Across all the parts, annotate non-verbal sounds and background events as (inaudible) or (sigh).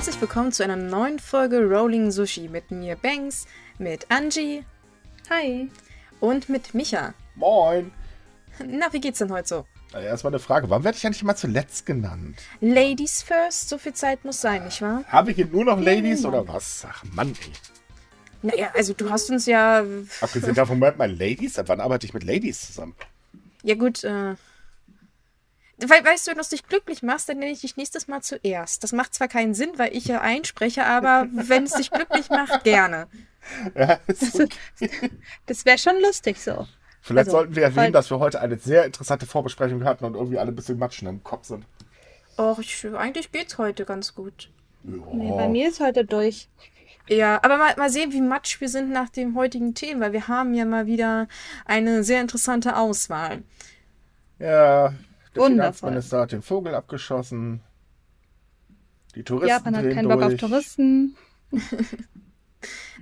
Herzlich willkommen zu einer neuen Folge Rolling Sushi mit mir Banks, mit Angie. Hi. Und mit Micha. Moin. Na, wie geht's denn heute so? Na, Erstmal eine Frage. Warum werde ich eigentlich immer zuletzt genannt? Ladies first, so viel Zeit muss sein, nicht wahr? Haben wir hier nur noch Ladies oder was? Ach Mann, ey. Naja, also du hast uns ja. Abgesehen davon, Moment mal, Ladies? Wann arbeite ich mit Ladies zusammen? Ja, gut, äh. We weißt du, wenn du dich glücklich machst, dann nenne ich dich nächstes Mal zuerst. Das macht zwar keinen Sinn, weil ich ja einspreche, aber (laughs) wenn es dich glücklich macht, gerne. Ja, ist okay. Das wäre schon lustig so. Vielleicht Also, sollten wir erwähnen, weil- dass wir heute eine sehr interessante Vorbesprechung hatten und irgendwie alle ein bisschen Matschen im Kopf sind. Och, ich, eigentlich geht's heute ganz gut. Nee, Ja. bei mir ist heute durch. Ja, aber mal, mal sehen, wie matsch wir sind nach dem heutigen Thema, weil wir haben ja mal wieder eine sehr interessante Auswahl. Ja, der Wundervoll. Finanzminister hat den Vogel abgeschossen. Die Touristen Japan hat keinen Bock auf durch. Touristen. (laughs)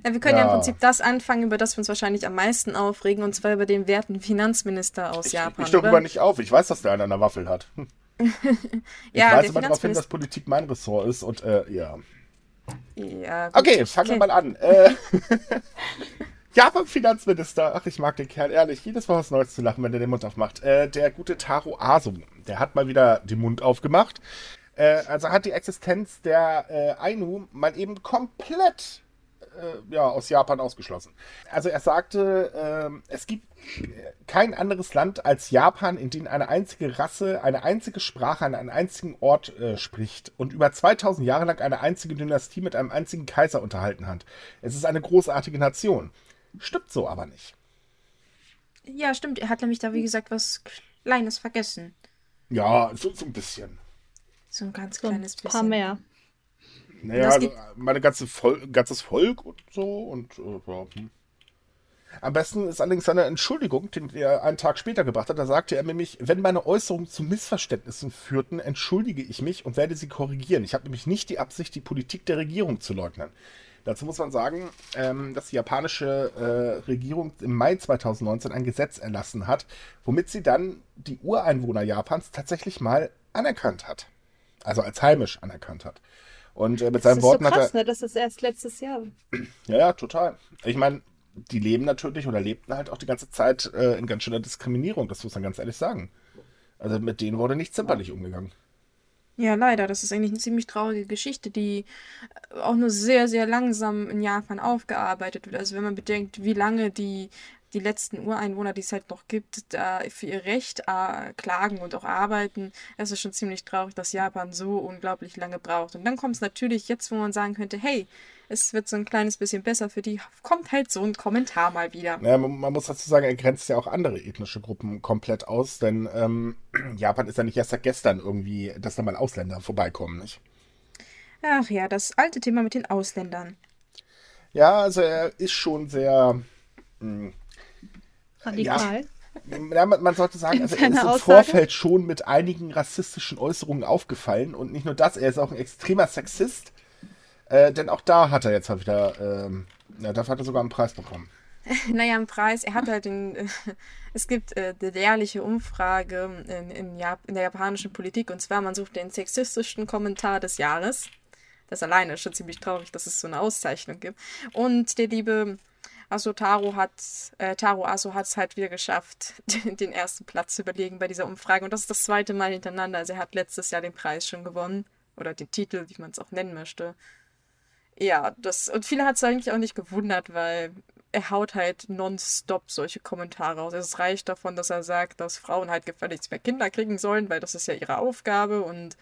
Ja, wir können ja. Ja. im Prinzip das anfangen, über das wir uns wahrscheinlich am meisten aufregen, und zwar über den werten Finanzminister aus Ich, Japan. ich darüber nicht auf. Ich weiß, dass der einen an der Waffel hat. (laughs) Ich Ja, der immer darauf hin, dass Politik mein Ressort ist und äh, ja. Ja, gut, Okay, ich fangen wir mal an. Äh, (laughs) Japan-Finanzminister, ach, ich mag den Kerl, ehrlich, jedes Mal was Neues zu lachen, wenn der den Mund aufmacht. Äh, der gute Taro Aso, der hat mal wieder den Mund aufgemacht. Äh, also hat die Existenz der äh, Ainu mal eben komplett äh, ja, aus Japan ausgeschlossen. Also er sagte, ähm, es gibt äh, kein anderes Land als Japan, in dem eine einzige Rasse, eine einzige Sprache an einem einzigen Ort äh, spricht und über 2000 Jahre lang eine einzige Dynastie mit einem einzigen Kaiser unterhalten hat. Es ist eine großartige Nation. Stimmt so aber nicht. Ja, stimmt. Er hat nämlich da, wie gesagt, was Kleines vergessen. Ja, so, so ein bisschen. So ein ganz So ein kleines paar bisschen. mehr. Naja, also meine ganze Vol ganzes Volk und so und äh, hm. Am besten ist allerdings seine Entschuldigung, die er einen Tag später gebracht hat. Da sagte er nämlich, wenn meine Äußerungen zu Missverständnissen führten, entschuldige ich mich und werde sie korrigieren. Ich habe nämlich nicht die Absicht, die Politik der Regierung zu leugnen. Dazu muss man sagen, ähm, dass die japanische äh, Regierung im Mai 2019 ein Gesetz erlassen hat, womit sie dann die Ureinwohner Japans tatsächlich mal anerkannt hat. Also als heimisch anerkannt hat. Und äh, mit Das seinen ist so Worten hat er. krass, ne? Das ist erst letztes Jahr. Ja, ja, total. Ich meine, die leben natürlich oder lebten halt auch die ganze Zeit äh, in ganz schöner Diskriminierung, das muss man ganz ehrlich sagen. Also mit denen wurde nicht zimperlich umgegangen. Ja, leider. Das ist eigentlich eine ziemlich traurige Geschichte, die äh, auch nur sehr, sehr langsam in Japan aufgearbeitet wird. Also wenn man bedenkt, wie lange die, die letzten Ureinwohner, die es halt noch gibt, da für ihr Recht äh, klagen und auch arbeiten, es ist schon ziemlich traurig, dass Japan so unglaublich lange braucht. Und dann kommt es natürlich jetzt, wo man sagen könnte, hey, es wird so ein kleines bisschen besser für die, kommt halt so ein Kommentar mal wieder. Naja, man, man muss dazu sagen, er grenzt ja auch andere ethnische Gruppen komplett aus, denn ähm, (clears throat) Japan ist ja nicht erst seit gestern irgendwie, dass da mal Ausländer vorbeikommen, nicht? Ach ja, das alte Thema mit den Ausländern. Ja, also er ist schon sehr. mh, Radikal. Ja, man, man sollte sagen, also er ist im Aussage? Vorfeld schon mit einigen rassistischen Äußerungen aufgefallen und nicht nur das, er ist auch ein extremer Sexist, äh, denn auch da hat er jetzt mal wieder, ähm, ja, dafür hat er sogar einen Preis bekommen. (laughs) Naja, im Preis, er hat halt den, äh, (laughs) es gibt äh, die jährliche Umfrage in, in, Jap in der japanischen Politik und zwar, man sucht den sexistischsten Kommentar des Jahres. Das alleine ist schon ziemlich traurig, dass es so eine Auszeichnung gibt. Und der liebe Aso Taro hat, äh, Taro Aso hat es halt wieder geschafft, (laughs) den, den ersten Platz zu überlegen bei dieser Umfrage. Und das ist das zweite Mal hintereinander. Also er hat letztes Jahr den Preis schon gewonnen. Oder den Titel, wie man es auch nennen möchte. Ja, das, und viele hat es eigentlich auch nicht gewundert, weil er haut halt nonstop solche Kommentare raus. Es reicht davon, dass er sagt, dass Frauen halt gefälligst mehr Kinder kriegen sollen, weil das ist ja ihre Aufgabe und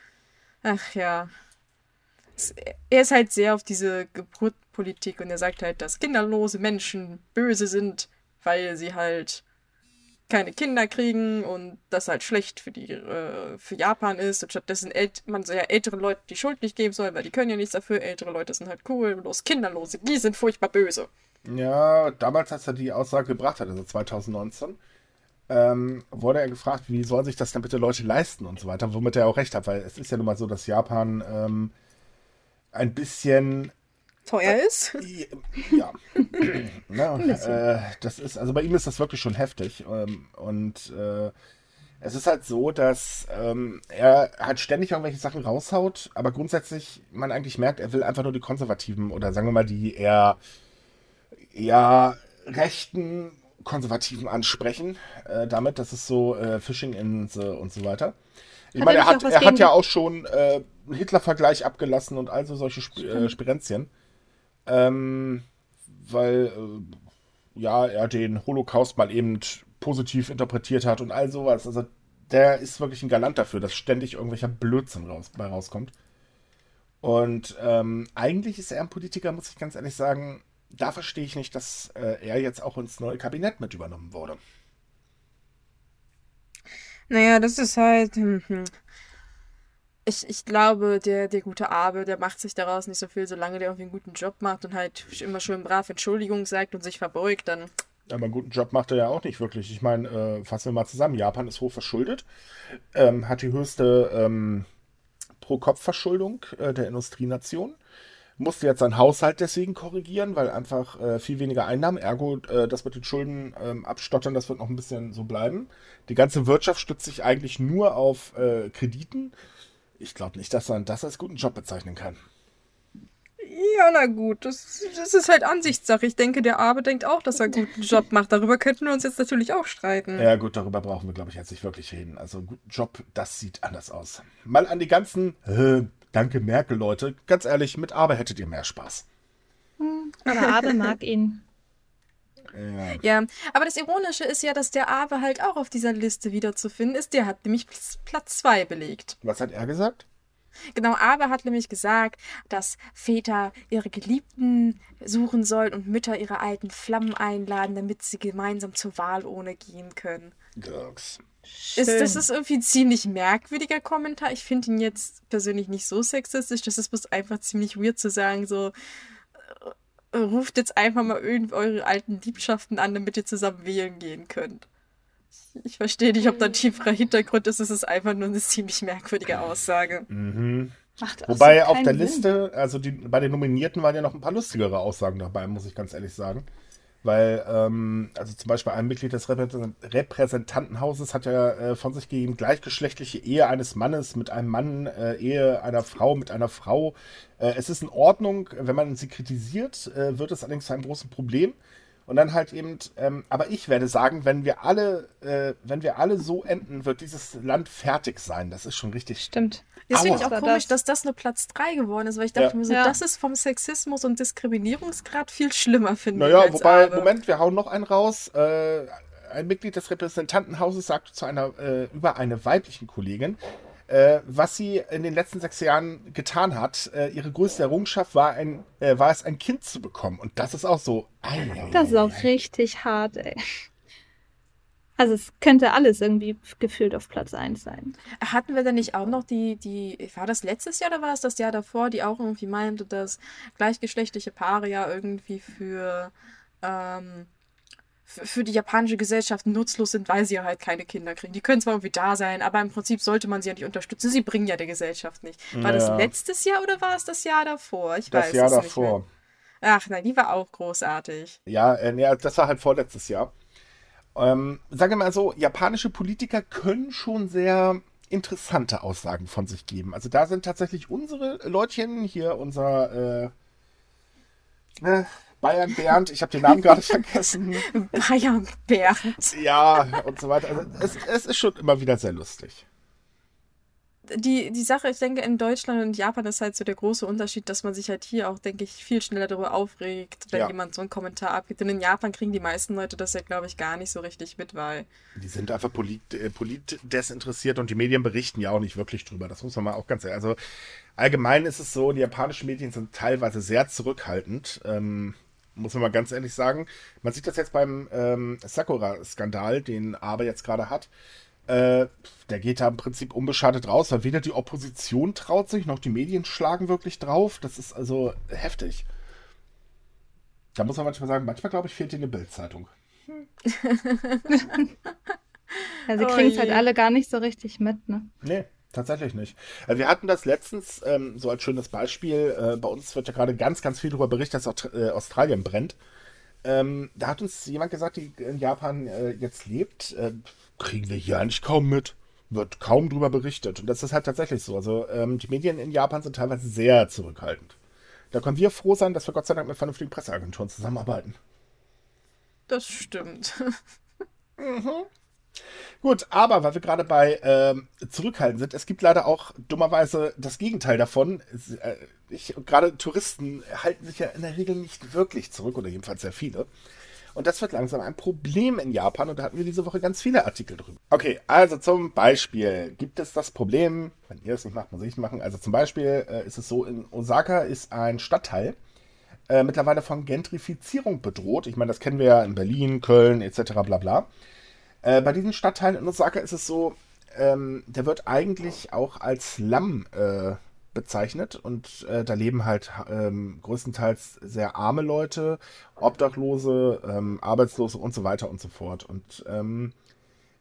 ach ja. Er ist halt sehr auf diese Geburtpolitik und er sagt halt, dass kinderlose Menschen böse sind, weil sie halt keine Kinder kriegen und das halt schlecht für die äh, für Japan ist und stattdessen man so ja älteren Leuten die Schuld nicht geben soll, weil die können ja nichts dafür. Ältere Leute sind halt cool, bloß Kinderlose, die sind furchtbar böse. Ja, damals, als er die Aussage gebracht hat, also 2019, ähm, wurde er gefragt, wie sollen sich das denn bitte Leute leisten und so weiter, womit er auch recht hat, weil es ist ja nun mal so, dass Japan ähm, ein bisschen Teuer ist. Ja. (laughs) ja äh, das ist, also bei ihm ist das wirklich schon heftig. Ähm, und äh, Es ist halt so, dass ähm, er halt ständig irgendwelche Sachen raushaut, aber grundsätzlich man eigentlich merkt, er will einfach nur die Konservativen oder sagen wir mal die eher, eher rechten Konservativen ansprechen. Äh, damit, das ist so äh, Fishing in the, und so weiter. Ich meine, er, hat, er hat ja auch schon äh, einen Hitler-Vergleich abgelassen und also solche Sp äh, Spirenzien. Ähm, weil, äh, ja, er den Holocaust mal eben positiv interpretiert hat und all sowas. Also der ist wirklich ein Galant dafür, dass ständig irgendwelcher Blödsinn raus, bei rauskommt. Und ähm, eigentlich ist er ein Politiker, muss ich ganz ehrlich sagen, da verstehe ich nicht, dass äh, er jetzt auch ins neue Kabinett mit übernommen wurde. Naja, das ist halt. Ich, ich glaube, der, der gute Abe, der macht sich daraus nicht so viel, solange der irgendwie einen guten Job macht und halt immer schön brav Entschuldigung sagt und sich verbeugt, dann. Aber einen guten Job macht er ja auch nicht wirklich. Ich meine, äh, fassen wir mal zusammen. Japan ist hoch verschuldet, ähm, hat die höchste ähm, Pro-Kopf-Verschuldung äh, der Industrienation musste jetzt seinen Haushalt deswegen korrigieren, weil einfach äh, viel weniger Einnahmen, ergo äh, das mit den Schulden ähm, abstottern, das wird noch ein bisschen so bleiben. Die ganze Wirtschaft stützt sich eigentlich nur auf äh, Krediten. Ich glaube nicht, dass man das als guten Job bezeichnen kann. Ja, na gut, das, das ist halt Ansichtssache. Ich denke, der Abe denkt auch, dass er einen guten Job macht. Darüber könnten wir uns jetzt natürlich auch streiten. Ja, gut, darüber brauchen wir, glaube ich, jetzt nicht wirklich reden. Also, einen guten Job, das sieht anders aus. Mal an die ganzen äh, Danke, Merkel, Leute. Ganz ehrlich, mit Aber hättet ihr mehr Spaß. Hm, aber Abe mag ihn. Ja. ja, aber das Ironische ist ja, dass der Abe halt auch auf dieser Liste wiederzufinden ist. Der hat nämlich Platz 2 belegt. Was hat er gesagt? Genau, Abe hat nämlich gesagt, dass Väter ihre Geliebten suchen sollen und Mütter ihre alten Flammen einladen, damit sie gemeinsam zur Wahl ohne gehen können. Dirks. Ist, das ist irgendwie ein ziemlich merkwürdiger Kommentar. Ich finde ihn jetzt persönlich nicht so sexistisch. Das ist bloß einfach ziemlich weird zu sagen, so ruft jetzt einfach mal irgendwie eure alten Liebschaften an, damit ihr zusammen wählen gehen könnt. Ich verstehe nicht, ob da ein tieferer Hintergrund ist. Es ist einfach nur eine ziemlich merkwürdige Aussage. Mhm. Wobei auf der Sinn. Liste, also die, bei den Nominierten waren ja noch ein paar lustigere Aussagen dabei, muss ich ganz ehrlich sagen. Weil, ähm, also zum Beispiel ein Mitglied des Repräsentantenhauses hat ja äh, von sich gegeben, gleichgeschlechtliche Ehe eines Mannes mit einem Mann, äh, Ehe einer Frau mit einer Frau. Äh, es ist in Ordnung, wenn man sie kritisiert, äh, wird es allerdings zu einem großen Problem. Und dann halt eben, ähm, aber ich werde sagen, wenn wir alle, äh, wenn wir alle so enden, wird dieses Land fertig sein. Das ist schon richtig. Stimmt. Das finde ich auch komisch, dass das nur Platz 3 geworden ist, weil ich dachte ja. mir so, ja. das ist vom Sexismus und Diskriminierungsgrad viel schlimmer, finde naja, ich. Naja, wobei, Abe. Moment, wir hauen noch einen raus. Äh, ein Mitglied des Repräsentantenhauses sagte zu einer, äh, über eine weiblichen Kollegin, äh, was sie in den letzten sechs Jahren getan hat. Äh, ihre größte Errungenschaft war, ein, äh, war es, ein Kind zu bekommen. Und das ist auch so. Ei, ei, das ist auch ei. richtig hart, ey. Also es könnte alles irgendwie gefühlt auf Platz 1 sein. Hatten wir denn nicht auch noch die, die, war das letztes Jahr oder war es das Jahr davor, die auch irgendwie meinte, dass gleichgeschlechtliche Paare ja irgendwie für ähm, für die japanische Gesellschaft nutzlos sind, weil sie ja halt keine Kinder kriegen. Die können zwar irgendwie da sein, aber im Prinzip sollte man sie ja nicht unterstützen. Sie bringen ja der Gesellschaft nicht. War ja. das letztes Jahr oder war es das Jahr davor? Ich das weiß Jahr es davor. Nicht mehr. Ach nein, die war auch großartig. Ja, äh, nee, das war halt vorletztes Jahr. Ähm, sagen wir mal so, japanische Politiker können schon sehr interessante Aussagen von sich geben. Also da sind tatsächlich unsere Leutchen, hier unser äh, äh, Bayern Bernd, ich habe den Namen gerade (laughs) vergessen. Bayern Bernd. Ja, und so weiter. Also es, es ist schon immer wieder sehr lustig die, die Sache, ich denke, in Deutschland und Japan ist halt so der große Unterschied, dass man sich halt hier auch, denke ich, viel schneller darüber aufregt, wenn ja. jemand so einen Kommentar abgibt. Und in Japan kriegen die meisten Leute das ja, glaube ich, gar nicht so richtig mit, weil. Die sind einfach polit, äh, politdesinteressiert und die Medien berichten ja auch nicht wirklich drüber. Das muss man mal auch ganz ehrlich. Also allgemein ist es so, die japanischen Medien sind teilweise sehr zurückhaltend. Ähm, muss man mal ganz ehrlich sagen. Man sieht das jetzt beim ähm, Sakura-Skandal, den Abe jetzt gerade hat. Äh, der geht da im Prinzip unbeschadet raus, weil weder die Opposition traut sich, noch die Medien schlagen wirklich drauf. Das ist also heftig. Da muss man manchmal sagen, manchmal glaube ich, fehlt dir eine Bildzeitung. Hm. (laughs) (laughs) ja, sie oh kriegen es halt alle gar nicht so richtig mit, ne? Nee. Tatsächlich nicht. Äh, wir hatten das letztens ähm, so als schönes Beispiel. Äh, bei uns wird ja gerade ganz, ganz viel darüber berichtet, dass Australien brennt. Ähm, da hat uns jemand gesagt, die in Japan äh, jetzt lebt, äh, kriegen wir hier eigentlich kaum mit. Wird kaum drüber berichtet. Und das ist halt tatsächlich so. Also ähm, die Medien in Japan sind teilweise sehr zurückhaltend. Da können wir froh sein, dass wir Gott sei Dank mit vernünftigen Presseagenturen zusammenarbeiten. Das stimmt. Gut, aber weil wir gerade bei ähm, Zurückhalten sind, es gibt leider auch dummerweise das Gegenteil davon. Äh, ich, gerade Touristen halten sich ja in der Regel nicht wirklich zurück, oder jedenfalls sehr viele. Und das wird langsam ein Problem in Japan und da hatten wir diese Woche ganz viele Artikel drüber. Okay, also zum Beispiel gibt es das Problem, wenn ihr es nicht macht, muss ich es machen. Also zum Beispiel äh, ist es so, in Osaka ist ein Stadtteil äh, mittlerweile von Gentrifizierung bedroht. Ich meine, das kennen wir ja in Berlin, Köln etc. bla bla. Äh, bei diesen Stadtteilen in Osaka ist es so, ähm, der wird eigentlich auch als Slum äh, bezeichnet und äh, da leben halt ähm, größtenteils sehr arme Leute, Obdachlose, ähm, Arbeitslose und so weiter und so fort. Und ähm,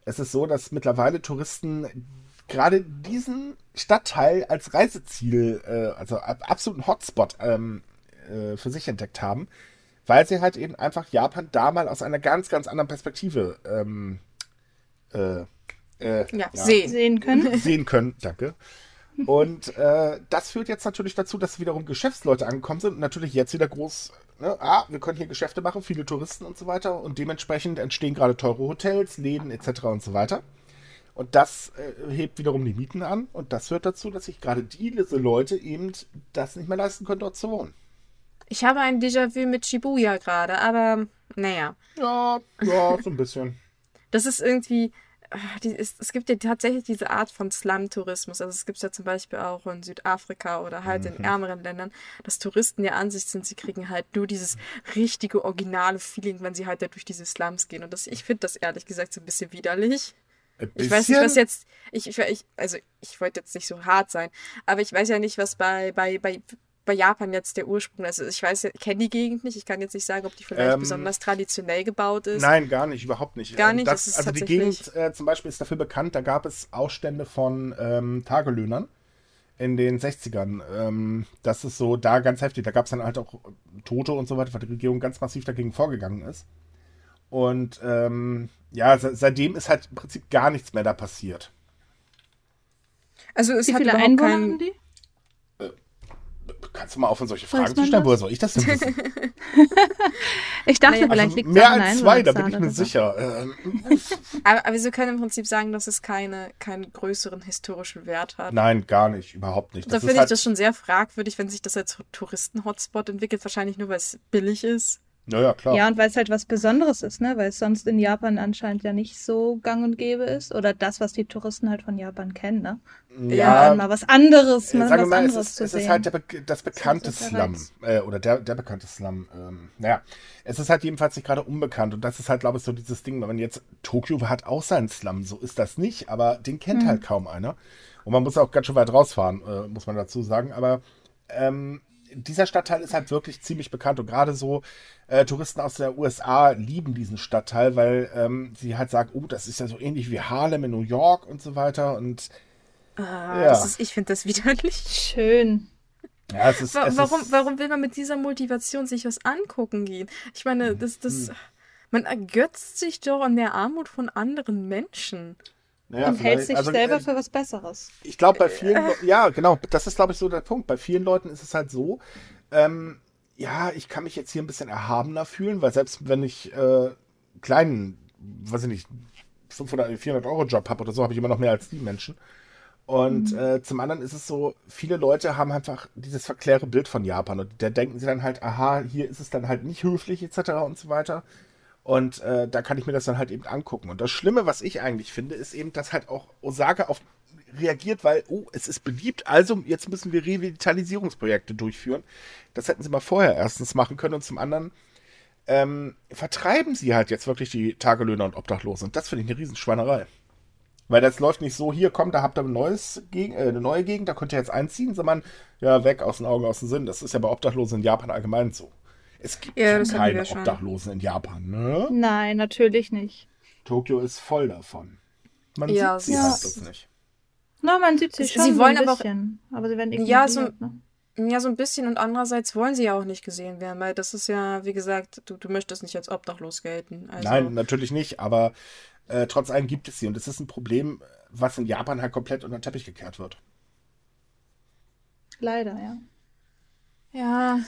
es ist so, dass mittlerweile Touristen gerade diesen Stadtteil als Reiseziel, äh, also absoluten Hotspot ähm, äh, für sich entdeckt haben, weil sie halt eben einfach Japan da mal aus einer ganz, ganz anderen Perspektive ähm, äh, äh, ja, ja, sehen. sehen können. (laughs) Sehen können, danke. Und äh, das führt jetzt natürlich dazu, dass wiederum Geschäftsleute angekommen sind und natürlich jetzt wieder groß, ne, ah, wir können hier Geschäfte machen, viele Touristen und so weiter und dementsprechend entstehen gerade teure Hotels, Läden etc. und so weiter. Und das äh, hebt wiederum die Mieten an und das führt dazu, dass sich gerade diese Leute eben das nicht mehr leisten können, dort zu wohnen. Ich habe ein Déjà-vu mit Shibuya gerade, aber naja. Ja, ja, so ein bisschen. Das ist irgendwie, ah, es gibt ja tatsächlich diese Art von Slum-Tourismus. Also es gibt es ja zum Beispiel auch in Südafrika oder halt mhm. in ärmeren Ländern, dass Touristen ja an sich sind, sie kriegen halt nur dieses richtige, originale Feeling, wenn sie halt da durch diese Slums gehen. Und das, ich finde das ehrlich gesagt so ein bisschen widerlich. Ein ich weiß nicht, was jetzt. Ich, ich, also ich wollte jetzt nicht so hart sein, aber ich weiß ja nicht, was bei, bei, bei bei Japan jetzt der Ursprung? Also ich weiß, ich kenne die Gegend nicht. Ich kann jetzt nicht sagen, ob die vielleicht ähm, besonders traditionell gebaut ist. Nein, gar nicht, überhaupt nicht. Gar nicht. Das, also die Gegend äh, zum Beispiel ist dafür bekannt, da gab es Ausstände von ähm, Tagelöhnern in den 60ern. Ähm, das ist so da ganz heftig. Da gab es dann halt auch Tote und so weiter, weil die Regierung ganz massiv dagegen vorgegangen ist. Und ähm, ja, seitdem ist halt im Prinzip gar nichts mehr da passiert. Also es Wie viele Einwohner kein... haben die? Kannst du mal aufhören, solche Fragen zu stellen? Woher soll ich das denn wissen? (laughs) ich dachte, naja, vielleicht also liegt Mehr als zwei, da bin ich mir sicher. Ähm, (laughs) aber, aber wir können im Prinzip sagen, dass es keine, keinen größeren historischen Wert hat. Nein, gar nicht, überhaupt nicht. Da finde ich halt das schon sehr fragwürdig, wenn sich das als Touristen-Hotspot entwickelt. Wahrscheinlich nur, weil es billig ist. Ja, ja, klar. Ja, und weil es halt was Besonderes ist, ne? Weil es sonst in Japan anscheinend ja nicht so gang und gäbe ist. Oder das, was die Touristen halt von Japan kennen, ne? Ja. mal was anderes, mal was mal, anderes es ist, zu es sehen. ist halt der, das bekannte das Slum. Äh, oder der, der bekannte Slum. Ähm, naja, es ist halt jedenfalls nicht gerade unbekannt. Und das ist halt, glaube ich, so dieses Ding, wenn man jetzt, Tokio hat auch seinen Slum, so ist das nicht. Aber den kennt hm. halt kaum einer. Und man muss auch ganz schön weit rausfahren, äh, muss man dazu sagen. Aber ähm, dieser Stadtteil ist halt wirklich ziemlich bekannt und gerade so äh, Touristen aus der USA lieben diesen Stadtteil, weil ähm, sie halt sagen, oh, das ist ja so ähnlich wie Harlem in New York und so weiter und ah, ja. Ist, ich finde das widerlich. Schön. Ja, es ist, Wa es warum, ist, warum will man mit dieser Motivation sich was angucken gehen? Ich meine, das, das, hm. man ergötzt sich doch an der Armut von anderen Menschen. Naja, und hält sich also, selber äh, für was Besseres. Ich glaube, bei vielen, äh. ja, genau, das ist, glaube ich, so der Punkt. Bei vielen Leuten ist es halt so, ähm, ja, ich kann mich jetzt hier ein bisschen erhabener fühlen, weil selbst wenn ich äh, kleinen, weiß ich nicht, 500, 400 Euro Job habe oder so, habe ich immer noch mehr als die Menschen. Und mhm. äh, zum anderen ist es so, viele Leute haben einfach dieses verklärte Bild von Japan und da denken sie dann halt, aha, hier ist es dann halt nicht höflich etc. und so weiter. Und äh, da kann ich mir das dann halt eben angucken. Und das Schlimme, was ich eigentlich finde, ist eben, dass halt auch Osaka auf reagiert, weil, oh, es ist beliebt, also jetzt müssen wir Revitalisierungsprojekte durchführen. Das hätten sie mal vorher erstens machen können und zum anderen ähm, vertreiben sie halt jetzt wirklich die Tagelöhner und Obdachlosen. Und das finde ich eine Riesenschweinerei. Weil das läuft nicht so, hier kommt, da habt ihr ein neues Gegend, äh, eine neue Gegend, da könnt ihr jetzt einziehen, sondern ja, weg aus den Augen, aus dem Sinn. Das ist ja bei Obdachlosen in Japan allgemein so. Es gibt ja, keine Obdachlosen in Japan, ne? Nein, natürlich nicht. Tokio ist voll davon. Man ja, sieht sie ja. halt das nicht. Na, man sieht sie schon sie wollen ein aber bisschen, auch, aber sie werden ja, so, ne? Ja, so ein bisschen und andererseits wollen sie ja auch nicht gesehen werden, weil das ist ja, wie gesagt, du, du möchtest nicht als obdachlos gelten. Also, Nein, natürlich nicht, aber äh, trotz allem gibt es sie und es ist ein Problem, was in Japan halt komplett unter den Teppich gekehrt wird. Leider, ja. Ja,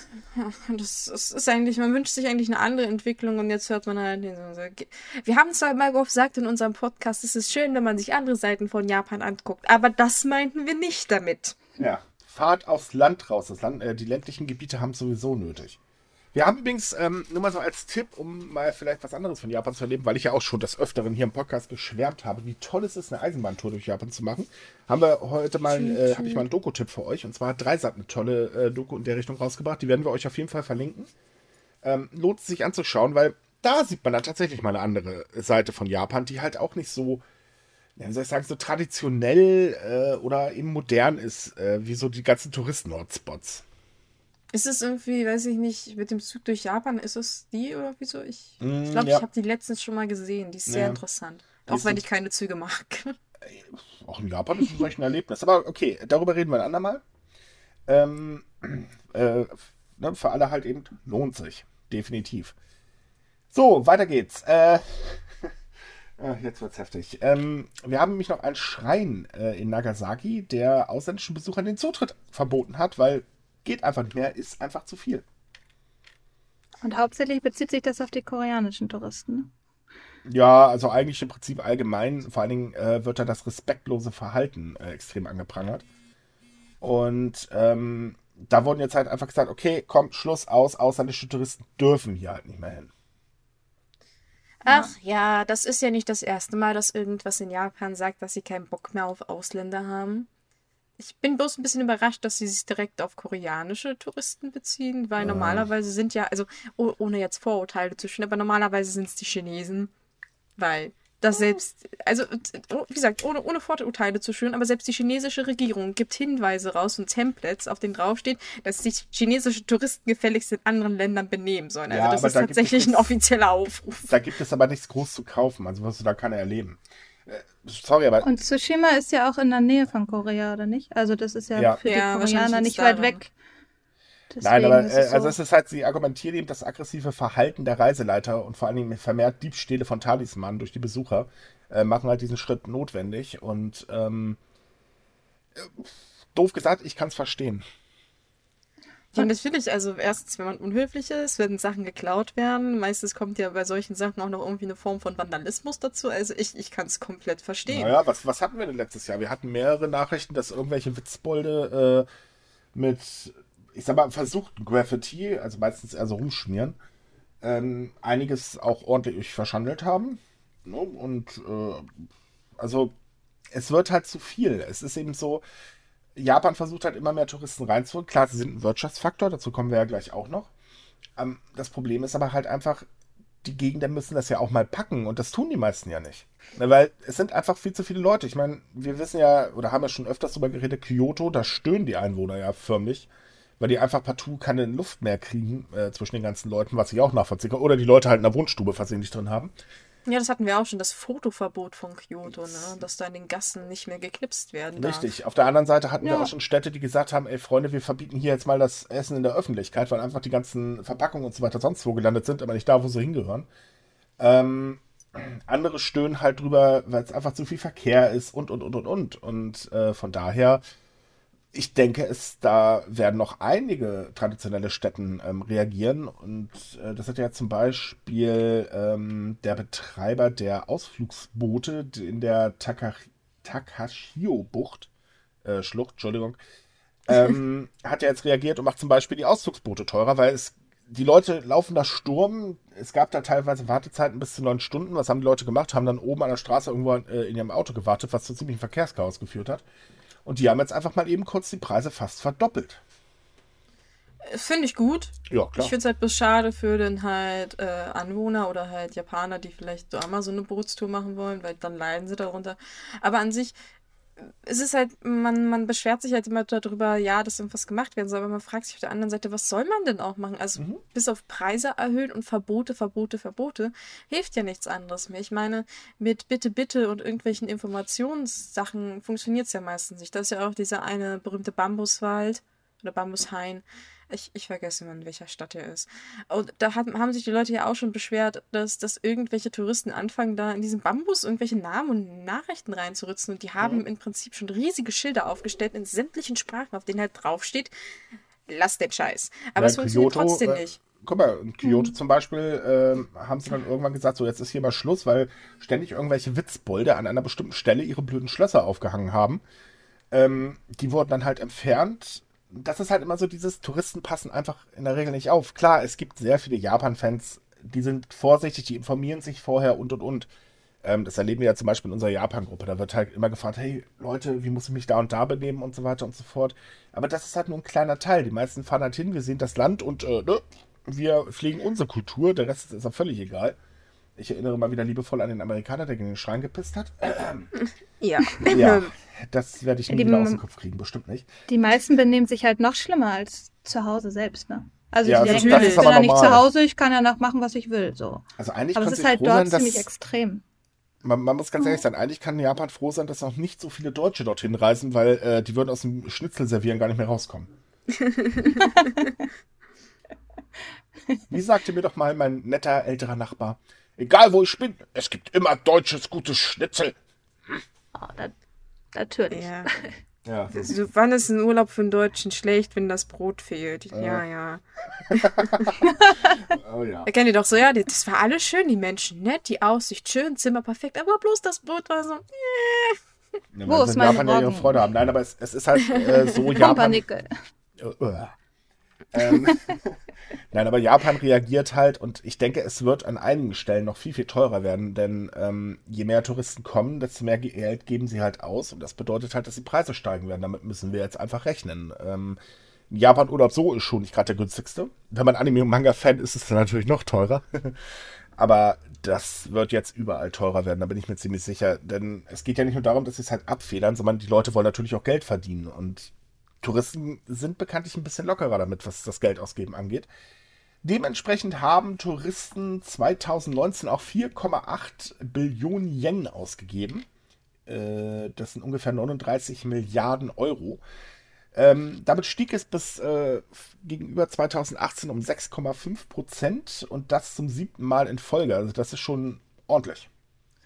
das, das ist eigentlich, man wünscht sich eigentlich eine andere Entwicklung und jetzt hört man halt, wir haben zwar mal gesagt in unserem Podcast, es ist schön, wenn man sich andere Seiten von Japan anguckt, aber das meinten wir nicht damit. Ja, fahrt aufs Land raus. Land, äh, die ländlichen Gebiete haben es sowieso nötig. Wir haben übrigens, ähm, nur mal so als Tipp, um mal vielleicht was anderes von Japan zu erleben, weil ich ja auch schon des Öfteren hier im Podcast geschwärmt habe, wie toll es ist, eine Eisenbahntour durch Japan zu machen, haben wir heute mal, äh, habe ich mal einen Doku-Tipp für euch. Und zwar hat Dreisat eine tolle äh, Doku in der Richtung rausgebracht. Die werden wir euch auf jeden Fall verlinken. Ähm, lohnt es sich anzuschauen, weil da sieht man dann tatsächlich mal eine andere Seite von Japan, die halt auch nicht so, ja, wie soll ich sagen, so traditionell äh, oder eben modern ist, äh, wie so die ganzen Touristen-Hotspots. Ist es irgendwie, weiß ich nicht, mit dem Zug durch Japan, ist es die oder wieso? Ich Mm, ich, glaube, ja. ich habe die letztens schon mal gesehen. Die ist sehr Ja. interessant. Auch ist wenn ich keine Züge mag. Auch in Japan ist es vielleicht ein Erlebnis. Aber okay, darüber reden wir ein andermal. Ähm, äh, ne, für alle halt eben lohnt sich. Definitiv. So, weiter geht's. Äh, ah, (laughs) jetzt wird's heftig. Ähm, wir haben nämlich noch einen Schrein äh, in Nagasaki, der ausländischen Besuchern den Zutritt verboten hat, weil geht einfach nicht mehr, ist einfach zu viel. Und hauptsächlich bezieht sich das auf die koreanischen Touristen. Ja, also eigentlich im Prinzip allgemein, vor allen Dingen äh, wird da das respektlose Verhalten äh, extrem angeprangert. Und ähm, da wurden jetzt halt einfach gesagt, okay, komm, Schluss aus, ausländische Touristen dürfen hier halt nicht mehr hin. Ach ja, das ist ja nicht das erste Mal, dass irgendwas in Japan sagt, dass sie keinen Bock mehr auf Ausländer haben. Ich bin bloß ein bisschen überrascht, dass sie sich direkt auf koreanische Touristen beziehen, weil normalerweise sind ja, also oh, ohne jetzt Vorurteile zu schön, aber normalerweise sind es die Chinesen, weil das selbst, also oh, wie gesagt, ohne, ohne Vorurteile zu schön, aber selbst die chinesische Regierung gibt Hinweise raus und Templates, auf denen draufsteht, dass sich chinesische Touristen gefälligst in anderen Ländern benehmen sollen. Also Ja, das ist da gibt es tatsächlich ein offizieller Aufruf. Da gibt es aber nichts groß zu kaufen, also wirst du da keiner erleben. Sorry, aber Und Tsushima ist ja auch in der Nähe von Korea, oder nicht? Also das ist ja, Ja. für die Ja, Koreaner nicht weit weg. Nein, Deswegen aber ist äh, es so. also es ist halt, sie argumentieren eben das aggressive Verhalten der Reiseleiter und vor allen Dingen vermehrt Diebstähle von Talismanen durch die Besucher äh, machen halt diesen Schritt notwendig und ähm, äh, doof gesagt, ich kann es verstehen. Ja, natürlich, also erstens, wenn man unhöflich ist, werden Sachen geklaut werden. Meistens kommt ja bei solchen Sachen auch noch irgendwie eine Form von Vandalismus dazu. Also ich, ich kann es komplett verstehen. Naja, was, was hatten wir denn letztes Jahr? Wir hatten mehrere Nachrichten, dass irgendwelche Witzbolde äh, mit, ich sag mal, versuchten Graffiti, also meistens eher so rumschmieren, ähm, einiges auch ordentlich verschandelt haben. Ne? Und äh, also es wird halt zu viel. Es ist eben so, Japan versucht halt immer mehr Touristen reinzuholen. Klar, sie sind ein Wirtschaftsfaktor, dazu kommen wir ja gleich auch noch. Ähm, das Problem ist aber halt einfach, die Gegenden müssen das ja auch mal packen und das tun die meisten ja nicht. Ne, Weil es sind einfach viel zu viele Leute. Ich meine, wir wissen ja, oder haben ja schon öfters darüber geredet, Kyoto, da stöhnen die Einwohner ja förmlich, weil die einfach partout keine Luft mehr kriegen äh, zwischen den ganzen Leuten, was ich auch nachvollziehen kann. Oder die Leute halt in der Wohnstube versehentlich drin haben. Ja, das hatten wir auch schon, das Fotoverbot von Kyoto, ne? dass da in den Gassen nicht mehr geknipst werden darf. Richtig. Auf der anderen Seite hatten wir Ja. auch schon Städte, die gesagt haben, ey Freunde, wir verbieten hier jetzt mal das Essen in der Öffentlichkeit, weil einfach die ganzen Verpackungen und so weiter sonst wo gelandet sind, aber nicht da, wo sie hingehören. Ähm, andere stöhnen halt drüber, weil es einfach zu viel Verkehr ist und, und, und, und, und. Und äh, von daher, ich denke, es, da werden noch einige traditionelle Städten ähm, reagieren. Und äh, das hat ja zum Beispiel ähm, der Betreiber der Ausflugsboote in der Taka Takashio-Bucht, äh, Schlucht, Entschuldigung, (laughs) ähm, hat ja jetzt reagiert und macht zum Beispiel die Ausflugsboote teurer, weil es die Leute laufen da Sturm. Es gab da teilweise Wartezeiten bis zu neun Stunden. Was haben die Leute gemacht? Haben dann oben an der Straße irgendwo äh, in ihrem Auto gewartet, was zu ziemlichem Verkehrschaos geführt hat. Und die haben jetzt einfach mal eben kurz die Preise fast verdoppelt. Finde ich gut. Ja, klar. Ich finde es halt bloß schade für den halt äh, Anwohner oder halt Japaner, die vielleicht so einmal so eine Bootstour machen wollen, weil dann leiden sie darunter. Aber an sich, es ist halt, man, man beschwert sich halt immer darüber, ja, dass irgendwas gemacht werden soll, aber man fragt sich auf der anderen Seite, was soll man denn auch machen? Also Mhm. bis auf Preise erhöhen und Verbote, Verbote, Verbote, hilft ja nichts anderes mehr. Ich meine, mit Bitte, Bitte und irgendwelchen Informationssachen funktioniert es ja meistens nicht. Das ist ja auch dieser eine berühmte Bambuswald oder Bambushain. Ich, ich vergesse immer, in welcher Stadt er ist. Und da hat, haben sich die Leute ja auch schon beschwert, dass, dass irgendwelche Touristen anfangen, da in diesem Bambus irgendwelche Namen und Nachrichten reinzuritzen. Und die haben Mhm. im Prinzip schon riesige Schilder aufgestellt in sämtlichen Sprachen, auf denen halt draufsteht, lass den Scheiß. Aber Ja, es funktioniert Kyoto, trotzdem äh, nicht. Guck mal, in Kyoto zum Beispiel ähm, haben sie dann irgendwann gesagt, so jetzt ist hier mal Schluss, weil ständig irgendwelche Witzbolde an einer bestimmten Stelle ihre blöden Schlösser aufgehangen haben. Ähm, die wurden dann halt entfernt. Das ist halt immer so dieses, Touristen passen einfach in der Regel nicht auf. Klar, es gibt sehr viele Japan-Fans, die sind vorsichtig, die informieren sich vorher und und und. Ähm, das erleben wir ja zum Beispiel in unserer Japan-Gruppe. Da wird halt immer gefragt, hey Leute, wie muss ich mich da und da benehmen und so weiter und so fort. Aber das ist halt nur ein kleiner Teil. Die meisten fahren halt hin, wir sehen das Land und äh, ne, wir pflegen unsere Kultur. Der Rest ist ja völlig egal. Ich erinnere mal wieder liebevoll an den Amerikaner, der gegen den Schrein gepisst hat. Ja. Ja, (laughs) das werde ich nie Die- wieder aus dem Kopf kriegen, bestimmt nicht. Die meisten benehmen sich halt noch schlimmer als zu Hause selbst, ne? Also Ja, ich bin ja nicht zu Hause, ich kann ja nach machen, was ich will. So. Also eigentlich Aber es ist halt dort sein, ziemlich extrem. man, man muss ganz ehrlich sein, eigentlich kann Japan froh sein, dass noch nicht so viele Deutsche dorthin reisen, weil äh, die würden aus dem Schnitzel servieren gar nicht mehr rauskommen. (laughs) Wie sagte mir doch mal mein netter älterer Nachbar, egal wo ich bin, es gibt immer deutsches gutes Schnitzel. Oh, da, natürlich. ja. (laughs) Ja, So, wann ist ein Urlaub für einen Deutschen schlecht, wenn das Brot fehlt? Ja, ja. (laughs) oh ja. Da kennt ihr doch so, ja, das war alles schön, die Menschen nett, die Aussicht schön, Zimmer perfekt, aber bloß das Brot war so. äh. Ja, Wo ist sie in meine Japan ja ihre? Freude haben. Nein, aber es, es ist halt äh, so, Japan. Äh, äh. ähm, (laughs) Nein, aber Japan reagiert halt und ich denke, es wird an einigen Stellen noch viel, viel teurer werden, denn ähm, je mehr Touristen kommen, desto mehr Geld geben sie halt aus und das bedeutet halt, dass die Preise steigen werden. Damit müssen wir jetzt einfach rechnen. Ähm, Japan-Urlaub so ist schon nicht gerade der günstigste. Wenn man Anime- und Manga-Fan ist, ist es natürlich noch teurer. (laughs) aber das wird jetzt überall teurer werden, da bin ich mir ziemlich sicher. Denn es geht ja nicht nur darum, dass sie es halt abfedern, sondern die Leute wollen natürlich auch Geld verdienen und Touristen sind bekanntlich ein bisschen lockerer damit, was das Geld ausgeben angeht. Dementsprechend haben Touristen 2019 auch 4,8 Billionen Yen ausgegeben. Äh, das sind ungefähr 39 Milliarden Euro. Ähm, damit stieg es bis äh, gegenüber 2018 um 6,5 Prozent und das zum siebten Mal in Folge. Also das ist schon ordentlich.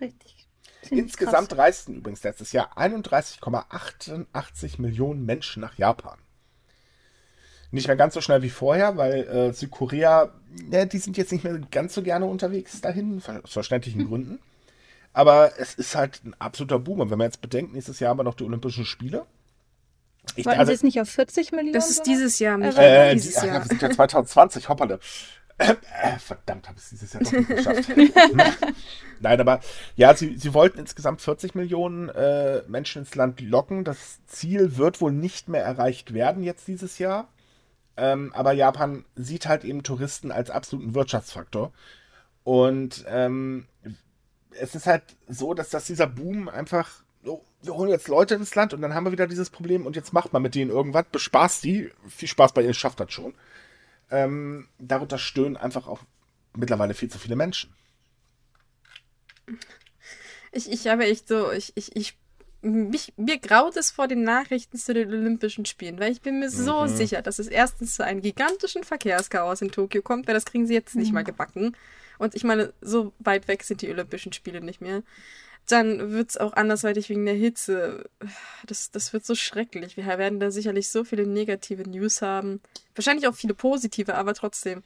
Richtig. Ziemlich Insgesamt krass. reisten übrigens letztes Jahr 31,88 Millionen Menschen nach Japan. Nicht mehr ganz so schnell wie vorher, weil äh, Südkorea, ja, die sind jetzt nicht mehr ganz so gerne unterwegs dahin, aus verständlichen Gründen. Aber es ist halt ein absoluter Boom. Und wenn man jetzt bedenkt, nächstes Jahr haben wir noch die Olympischen Spiele. Ich, Wollten Sie es nicht auf 40 Millionen? Das ist dieses Jahr, nicht äh, die, dieses ach, ja, Jahr. wir sind ja 2020, hoppala. Äh, äh, verdammt, habe ich es dieses Jahr doch nicht geschafft. (laughs) Nein, aber ja, sie, sie wollten insgesamt 40 Millionen äh, Menschen ins Land locken. Das Ziel wird wohl nicht mehr erreicht werden jetzt dieses Jahr. Ähm, aber Japan sieht halt eben Touristen als absoluten Wirtschaftsfaktor. Und ähm, es ist halt so, dass das dieser Boom einfach, so, wir holen jetzt Leute ins Land und dann haben wir wieder dieses Problem und jetzt macht man mit denen irgendwas, bespaßt die. Viel Spaß bei ihr, schafft das schon. Ähm, darunter stöhnen einfach auch mittlerweile viel zu viele Menschen. Ich, ich habe echt so, ich, ich, ich, mich, mir graut es vor den Nachrichten zu den Olympischen Spielen, weil ich bin mir so sicher, dass es erstens zu einem gigantischen Verkehrschaos in Tokio kommt, weil das kriegen sie jetzt nicht mal gebacken. Und ich meine, so weit weg sind die Olympischen Spiele nicht mehr. Dann wird es auch andersweitig wegen der Hitze. Das, das wird so schrecklich. Wir werden da sicherlich so viele negative News haben. Wahrscheinlich auch viele positive, aber trotzdem.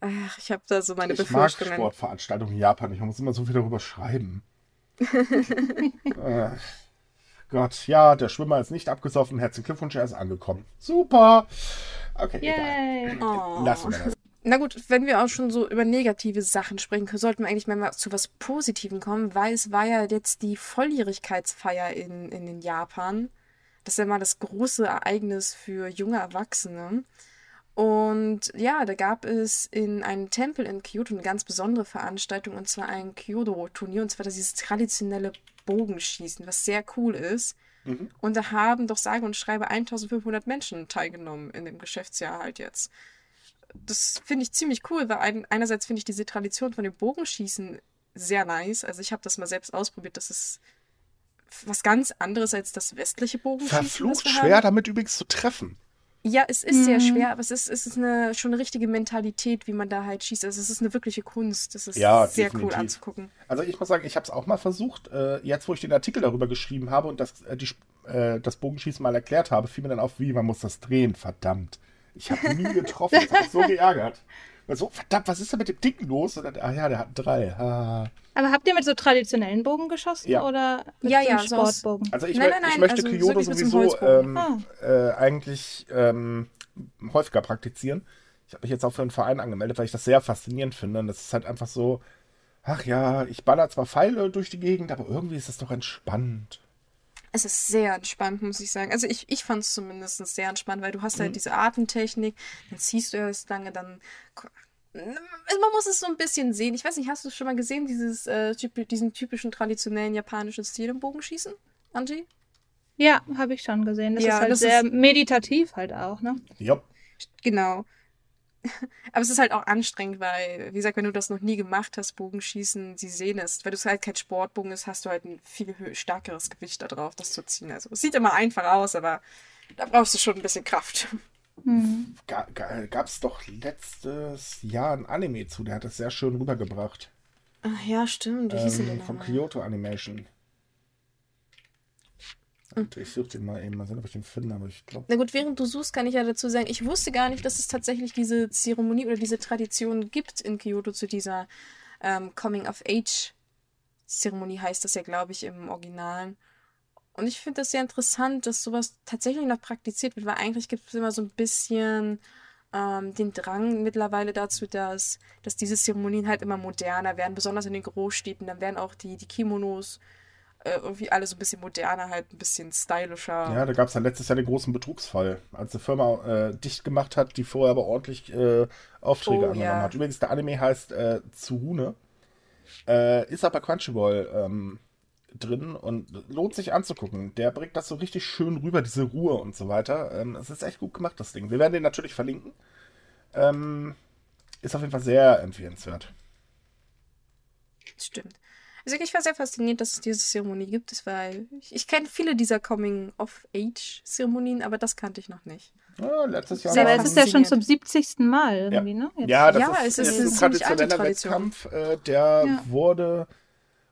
Ach, ich habe da so meine ich mag Befürchtungen. Sportveranstaltungen in Japan. Ich muss immer so viel darüber schreiben. (laughs) äh, Gott, ja, der Schwimmer ist nicht abgesoffen. Herzlichen Glückwunsch, er ist angekommen. Super. Okay, egal. Oh. Lassen wir das. Na gut, wenn wir auch schon so über negative Sachen sprechen, sollten wir eigentlich mal zu was Positivem kommen, weil es war ja jetzt die Volljährigkeitsfeier in, in, in Japan. Das ist ja mal das große Ereignis für junge Erwachsene. Und ja, da gab es in einem Tempel in Kyoto eine ganz besondere Veranstaltung, und zwar ein Kyoto-Turnier, und zwar dieses traditionelle Bogenschießen, was sehr cool ist. Mhm. Und da haben doch sage und schreibe 1500 Menschen teilgenommen in dem Geschäftsjahr halt jetzt das finde ich ziemlich cool, weil ein, einerseits finde ich diese Tradition von dem Bogenschießen sehr nice. Also ich habe das mal selbst ausprobiert. Das ist was ganz anderes als das westliche Bogenschießen. Verflucht schwer, damit übrigens zu treffen. Ja, es ist sehr Mhm. schwer, aber es ist, es ist eine, schon eine richtige Mentalität, wie man da halt schießt. Also es ist eine wirkliche Kunst. Das ist Ja, sehr definitiv. cool anzugucken. Also ich muss sagen, ich habe es auch mal versucht. Äh, jetzt, wo ich den Artikel darüber geschrieben habe und das, äh, die, äh, das Bogenschießen mal erklärt habe, fiel mir dann auf, wie man muss das drehen. Verdammt. Ich habe nie getroffen. Das hat mich so (laughs) geärgert. Weil so, verdammt, was ist denn mit dem Dicken los? Und dann, ah ja, der hat drei. Ah. Aber habt ihr mit so traditionellen Bogen geschossen Ja. oder mit Ja, so ja, einem Sportbogen? Also ich, Nein, nein, nein, ich möchte also Kyoto sowieso ähm, äh, eigentlich ähm, häufiger praktizieren. Ich habe mich jetzt auch für einen Verein angemeldet, weil ich das sehr faszinierend finde. Und das ist halt einfach so, ach ja, ich baller zwar Pfeile durch die Gegend, aber irgendwie ist es doch entspannt. Es ist sehr entspannt, muss ich sagen. Also ich, ich fand es zumindest sehr entspannt, weil du hast halt diese Atemtechnik, dann ziehst du erst lange, dann... Man muss es so ein bisschen sehen. Ich weiß nicht, hast du schon mal gesehen, dieses, äh, typ- diesen typischen traditionellen japanischen Stil im Bogenschießen, Angie? Ja, habe ich schon gesehen. Das Ja, ist halt das sehr ist- meditativ halt auch, ne? Ja, Genau. (laughs) Aber es ist halt auch anstrengend, weil, wie gesagt, wenn du das noch nie gemacht hast, Bogenschießen, sie sehen es. Weil du es halt kein Sportbogen ist, hast du halt ein viel stärkeres Gewicht da drauf, das zu ziehen. Also es sieht immer einfach aus, aber da brauchst du schon ein bisschen Kraft. Hm. (laughs) ga, gab es doch letztes Jahr ein Anime zu, der hat das sehr schön rübergebracht. Ach ja, stimmt. Wie hieß denn Ähm, der von? Kyoto Animation. Und ich suche den mal eben, mal sehen, ob ich den finde, aber ich glaube. Na gut, während du suchst, kann ich ja dazu sagen, ich wusste gar nicht, dass es tatsächlich diese Zeremonie oder diese Tradition gibt in Kyoto zu dieser ähm, Coming-of-Age-Zeremonie, heißt das ja, glaube ich, im Originalen. Und ich finde das sehr interessant, dass sowas tatsächlich noch praktiziert wird, weil eigentlich gibt es immer so ein bisschen ähm, den Drang mittlerweile dazu, dass, dass diese Zeremonien halt immer moderner werden, besonders in den Großstädten. Dann werden auch die, die Kimonos äh, irgendwie alle so ein bisschen moderner, halt ein bisschen stylischer. Ja, da gab es ja letztes Jahr den großen Betrugsfall, als die Firma äh, dicht gemacht hat, die vorher aber ordentlich äh, Aufträge Oh, angenommen ja. hat. Übrigens, der Anime heißt äh, Tsuhune. Äh, ist aber Crunchyroll ähm, drin und lohnt sich anzugucken. Der bringt das so richtig schön rüber, diese Ruhe und so weiter. Ähm, es ist echt gut gemacht, das Ding. Wir werden den natürlich verlinken. Ähm, ist auf jeden Fall sehr empfehlenswert. Stimmt. Also ich war sehr fasziniert, dass es diese Zeremonie gibt, ist, weil ich, ich kenne viele dieser Coming-of-Age-Zeremonien, aber das kannte ich noch nicht. Ja, letztes Jahr Sehr Aber war es ist ja schon zum 70. Mal irgendwie, ne? Jetzt. Ja, das Ja, ist, es ist, ist ein traditioneller Tradition. Wettkampf. Äh, der Ja. wurde,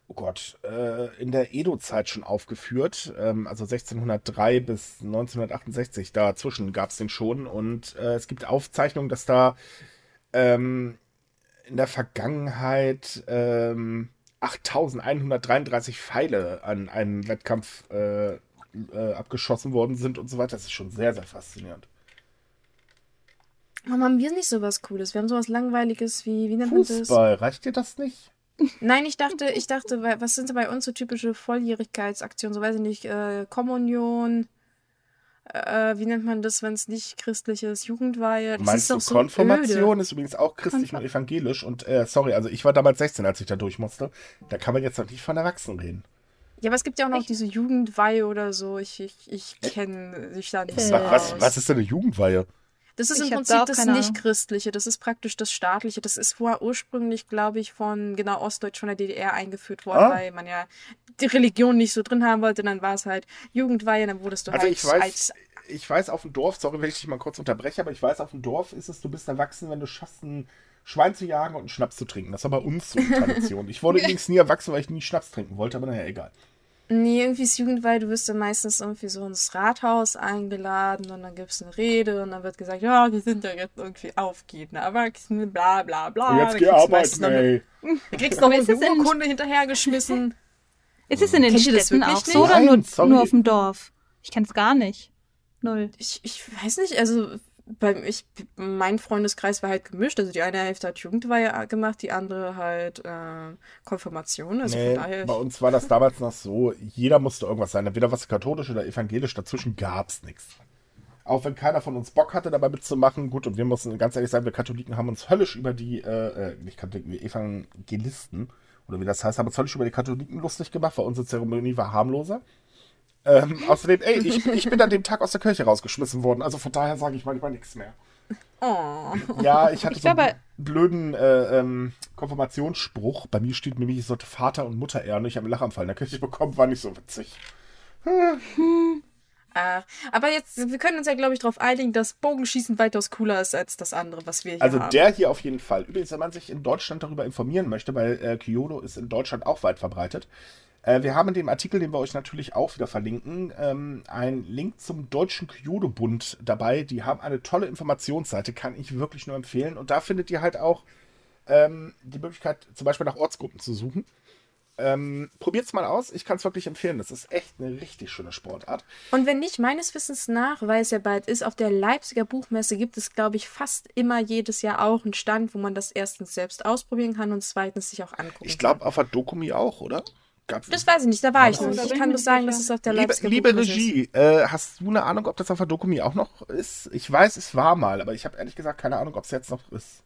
oh Gott, äh, in der Edo-Zeit schon aufgeführt. Ähm, also 1603 bis 1968. Dazwischen gab es den schon. Und äh, es gibt Aufzeichnungen, dass da ähm, in der Vergangenheit ähm, 8133 Pfeile an einem Wettkampf äh, äh, abgeschossen worden sind und so weiter. Das ist schon sehr, sehr faszinierend. Warum haben wir nicht sowas Cooles? Wir haben sowas Langweiliges wie, wie nennt man das? Fußball, reicht dir das nicht? (laughs) Nein, ich dachte, ich dachte, was sind bei uns so typische Volljährigkeitsaktionen? So weiß ich nicht, äh, Kommunion, äh, wie nennt man das, wenn es nicht christlich ist? Jugendweihe. Das Meinst ist du doch so Konfirmation öde. ist übrigens auch christlich Konfirm- und evangelisch und äh, sorry, also ich war damals 16, als ich da durch musste. Da kann man jetzt noch nicht von Erwachsenen reden. Ja, aber es gibt ja auch noch Echt? diese Jugendweihe oder so. Ich, ich, ich kenne mich da nicht Äh, so Was, was, aus. was ist denn eine Jugendweihe? Das ist Ich im da Prinzip auch das. Nicht-Christliche, das ist praktisch das Staatliche. Das ist vorher ursprünglich, glaube ich, von genau Ostdeutsch von der DDR eingeführt worden, Ah. weil man ja die Religion nicht so drin haben wollte. Dann war es halt Jugendweihe, dann wurdest du Also halt ich weiß, als. ich weiß auf dem Dorf, sorry, wenn ich dich mal kurz unterbreche, aber ich weiß, auf dem Dorf ist es, du bist erwachsen, wenn du schaffst, ein Schwein zu jagen und einen Schnaps zu trinken. Das war bei uns so eine (laughs) Tradition. Ich wurde übrigens nie erwachsen, weil ich nie Schnaps trinken wollte, aber naja, egal. Nee, irgendwie ist Jugendweihe, du wirst dann meistens irgendwie so ins Rathaus eingeladen und dann gibt es eine Rede und dann wird gesagt, ja, die sind ja jetzt irgendwie aufgehende Erwachsene, bla bla bla. Und jetzt geh du arbeiten, ey. Dann kriegst du noch Aber eine ist es in- Urkunde hinterhergeschmissen. (laughs) Ist es in den Kennt Städten wirklich auch nicht? so oder nur, nur auf dem Dorf? Ich kenne es gar nicht. Null. Ich, ich weiß nicht, also bei, ich, mein Freundeskreis war halt gemischt. Also die eine Hälfte hat Jugendweihe gemacht, die andere halt äh, Konfirmation. Also Nee, von daher. bei uns war das damals noch so, jeder musste irgendwas sein. Entweder was katholisch oder evangelisch, dazwischen gab's nichts. Auch wenn keiner von uns Bock hatte, dabei mitzumachen, gut, und wir mussten ganz ehrlich sagen, wir Katholiken haben uns höllisch über die, äh, äh, nicht Katholiken, wir Evangelisten, oder wie das heißt, haben uns höllisch über die Katholiken lustig gemacht, weil unsere Zeremonie war harmloser. Ähm, außerdem, ey, ich, ich bin an dem Tag aus der Kirche rausgeschmissen worden, also von daher sage ich manchmal nichts mehr. oh. Ja, ich hatte Ich so einen blöden äh, ähm, Konfirmationsspruch. Bei mir steht nämlich, ich sollte Vater und Mutter ehren. Ich habe einen Lachanfall in der Kirche bekommen, war nicht so witzig. Ach, aber jetzt, wir können uns ja, glaube ich, darauf einigen, dass Bogenschießen weitaus cooler ist als das andere, was wir hier Also haben. der hier auf jeden Fall. Übrigens, wenn man sich in Deutschland darüber informieren möchte, weil äh, Kyoto ist in Deutschland auch weit verbreitet. Äh, wir haben in dem Artikel, den wir euch natürlich auch wieder verlinken, ähm, einen Link zum Deutschen Kyoto-Bund dabei. Die haben eine tolle Informationsseite, kann ich wirklich nur empfehlen. Und da findet ihr halt auch ähm, die Möglichkeit, zum Beispiel nach Ortsgruppen zu suchen. Ähm, Probiert es mal aus, ich kann es wirklich empfehlen. Das ist echt eine richtig schöne Sportart. Und wenn nicht, meines Wissens nach, weil es ja bald ist, auf der Leipziger Buchmesse gibt es, glaube ich, fast immer jedes Jahr auch einen Stand, wo man das erstens selbst ausprobieren kann und zweitens sich auch angucken Ich glaube, auf der Dokumi auch, oder? Gab's Das weiß ich nicht, da war ich nicht. Ich kann nur sagen, dass es auf der Liebe, Leipziger liebe ist. Regie, äh, hast du eine Ahnung, ob das auf der Dokumi auch noch ist? Ich weiß, es war mal, aber ich habe ehrlich gesagt keine Ahnung, ob es jetzt noch ist.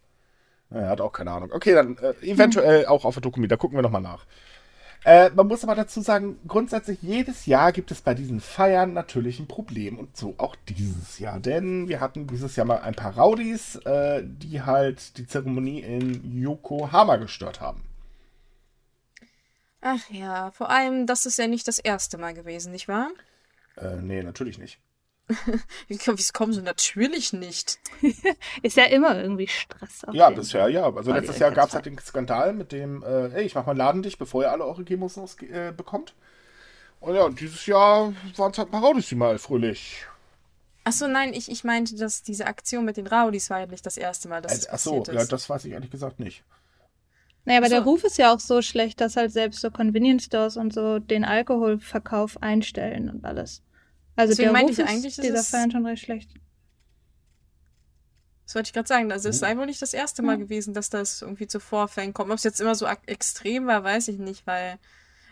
Er hat auch keine Ahnung. Okay, dann äh, eventuell auch auf der Dokumi, da gucken wir nochmal nach. Äh, man muss aber dazu sagen, grundsätzlich jedes Jahr gibt es bei diesen Feiern natürlich ein Problem und so auch dieses Jahr. Denn wir hatten dieses Jahr mal ein paar Rowdies, äh, die halt die Zeremonie in Yokohama gestört haben. Ach ja, vor allem, das ist ja nicht das erste Mal gewesen, nicht wahr? Äh, nee, natürlich nicht. (laughs) Wie es kommen so natürlich nicht. (laughs) Ist ja immer irgendwie Stress. auf Ja, bisher ja. Also Weil letztes Jahr gab es halt den Skandal mit dem, äh, ey, ich mach mal Laden dicht, bevor ihr alle eure Chemos äh, bekommt. Und ja, und dieses Jahr waren es halt mal Raudis, die mal fröhlich. Achso, nein, ich, ich meinte, dass diese Aktion mit den Rowdies war ja nicht das erste Mal, dass es Äh, Achso, passiert ja, das weiß ich ehrlich gesagt nicht. Naja, aber der So. Ruf ist ja auch so schlecht, dass halt selbst so Convenience Stores und so den Alkoholverkauf einstellen und alles. Also Deswegen der meinte Ruf ich ist eigentlich, dieser es- Feiern schon recht schlecht. Das wollte ich gerade sagen. Also es sei wohl nicht das erste Mal Ja. gewesen, dass das irgendwie zu Vorfällen kommt. Ob es jetzt immer so extrem war, weiß ich nicht, weil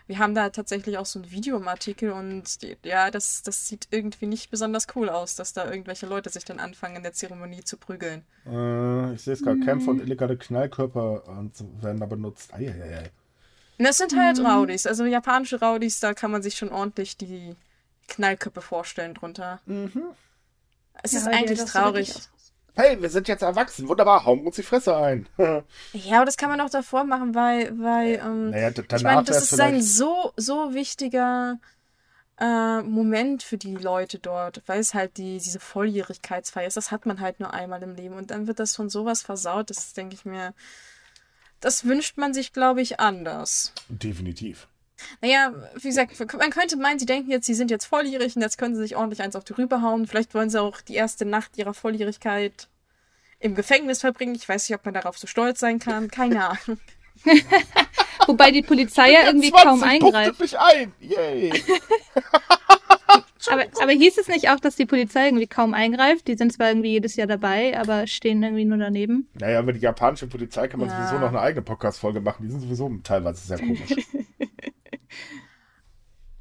wir haben da tatsächlich auch so ein Video im Artikel und die, ja, das, das sieht irgendwie nicht besonders cool aus, dass da irgendwelche Leute sich dann anfangen, in der Zeremonie zu prügeln. Äh, ich sehe es gerade, Mhm. Kämpfe und illegale Knallkörper so werden da benutzt. Eieiei. Das sind halt Mhm. Rowdies. Also japanische Rowdies, da kann man sich schon ordentlich die Knallköpfe vorstellen drunter. Mhm. Es Ja, ist eigentlich traurig. Hey, wir sind jetzt erwachsen. Wunderbar, hauen wir uns die Fresse ein. (laughs) Ja, aber das kann man auch davor machen, weil, weil ähm, naja, ich meine, das ist ein so, so wichtiger äh, Moment für die Leute dort, weil es halt die, diese Volljährigkeitsfeier ist. Das hat man halt nur einmal im Leben und dann wird das von sowas versaut. Das denke ich mir, das wünscht man sich, glaube ich, anders. Definitiv. Naja, wie gesagt, man könnte meinen, sie denken jetzt, sie sind jetzt volljährig und jetzt können sie sich ordentlich eins auf die Rübe hauen. Vielleicht wollen sie auch die erste Nacht ihrer Volljährigkeit im Gefängnis verbringen. Ich weiß nicht, ob man darauf so stolz sein kann. Keine Ahnung. (laughs) Wobei die Polizei ja irgendwie 20 kaum eingreift. mich ein. Yay. (laughs) Aber, aber hieß es nicht auch, dass die Polizei irgendwie kaum eingreift? Die sind zwar irgendwie jedes Jahr dabei, aber stehen irgendwie nur daneben. Naja, über die japanische Polizei kann man Ja. sowieso noch eine eigene Podcast-Folge machen. Die sind sowieso teilweise sehr komisch. (laughs)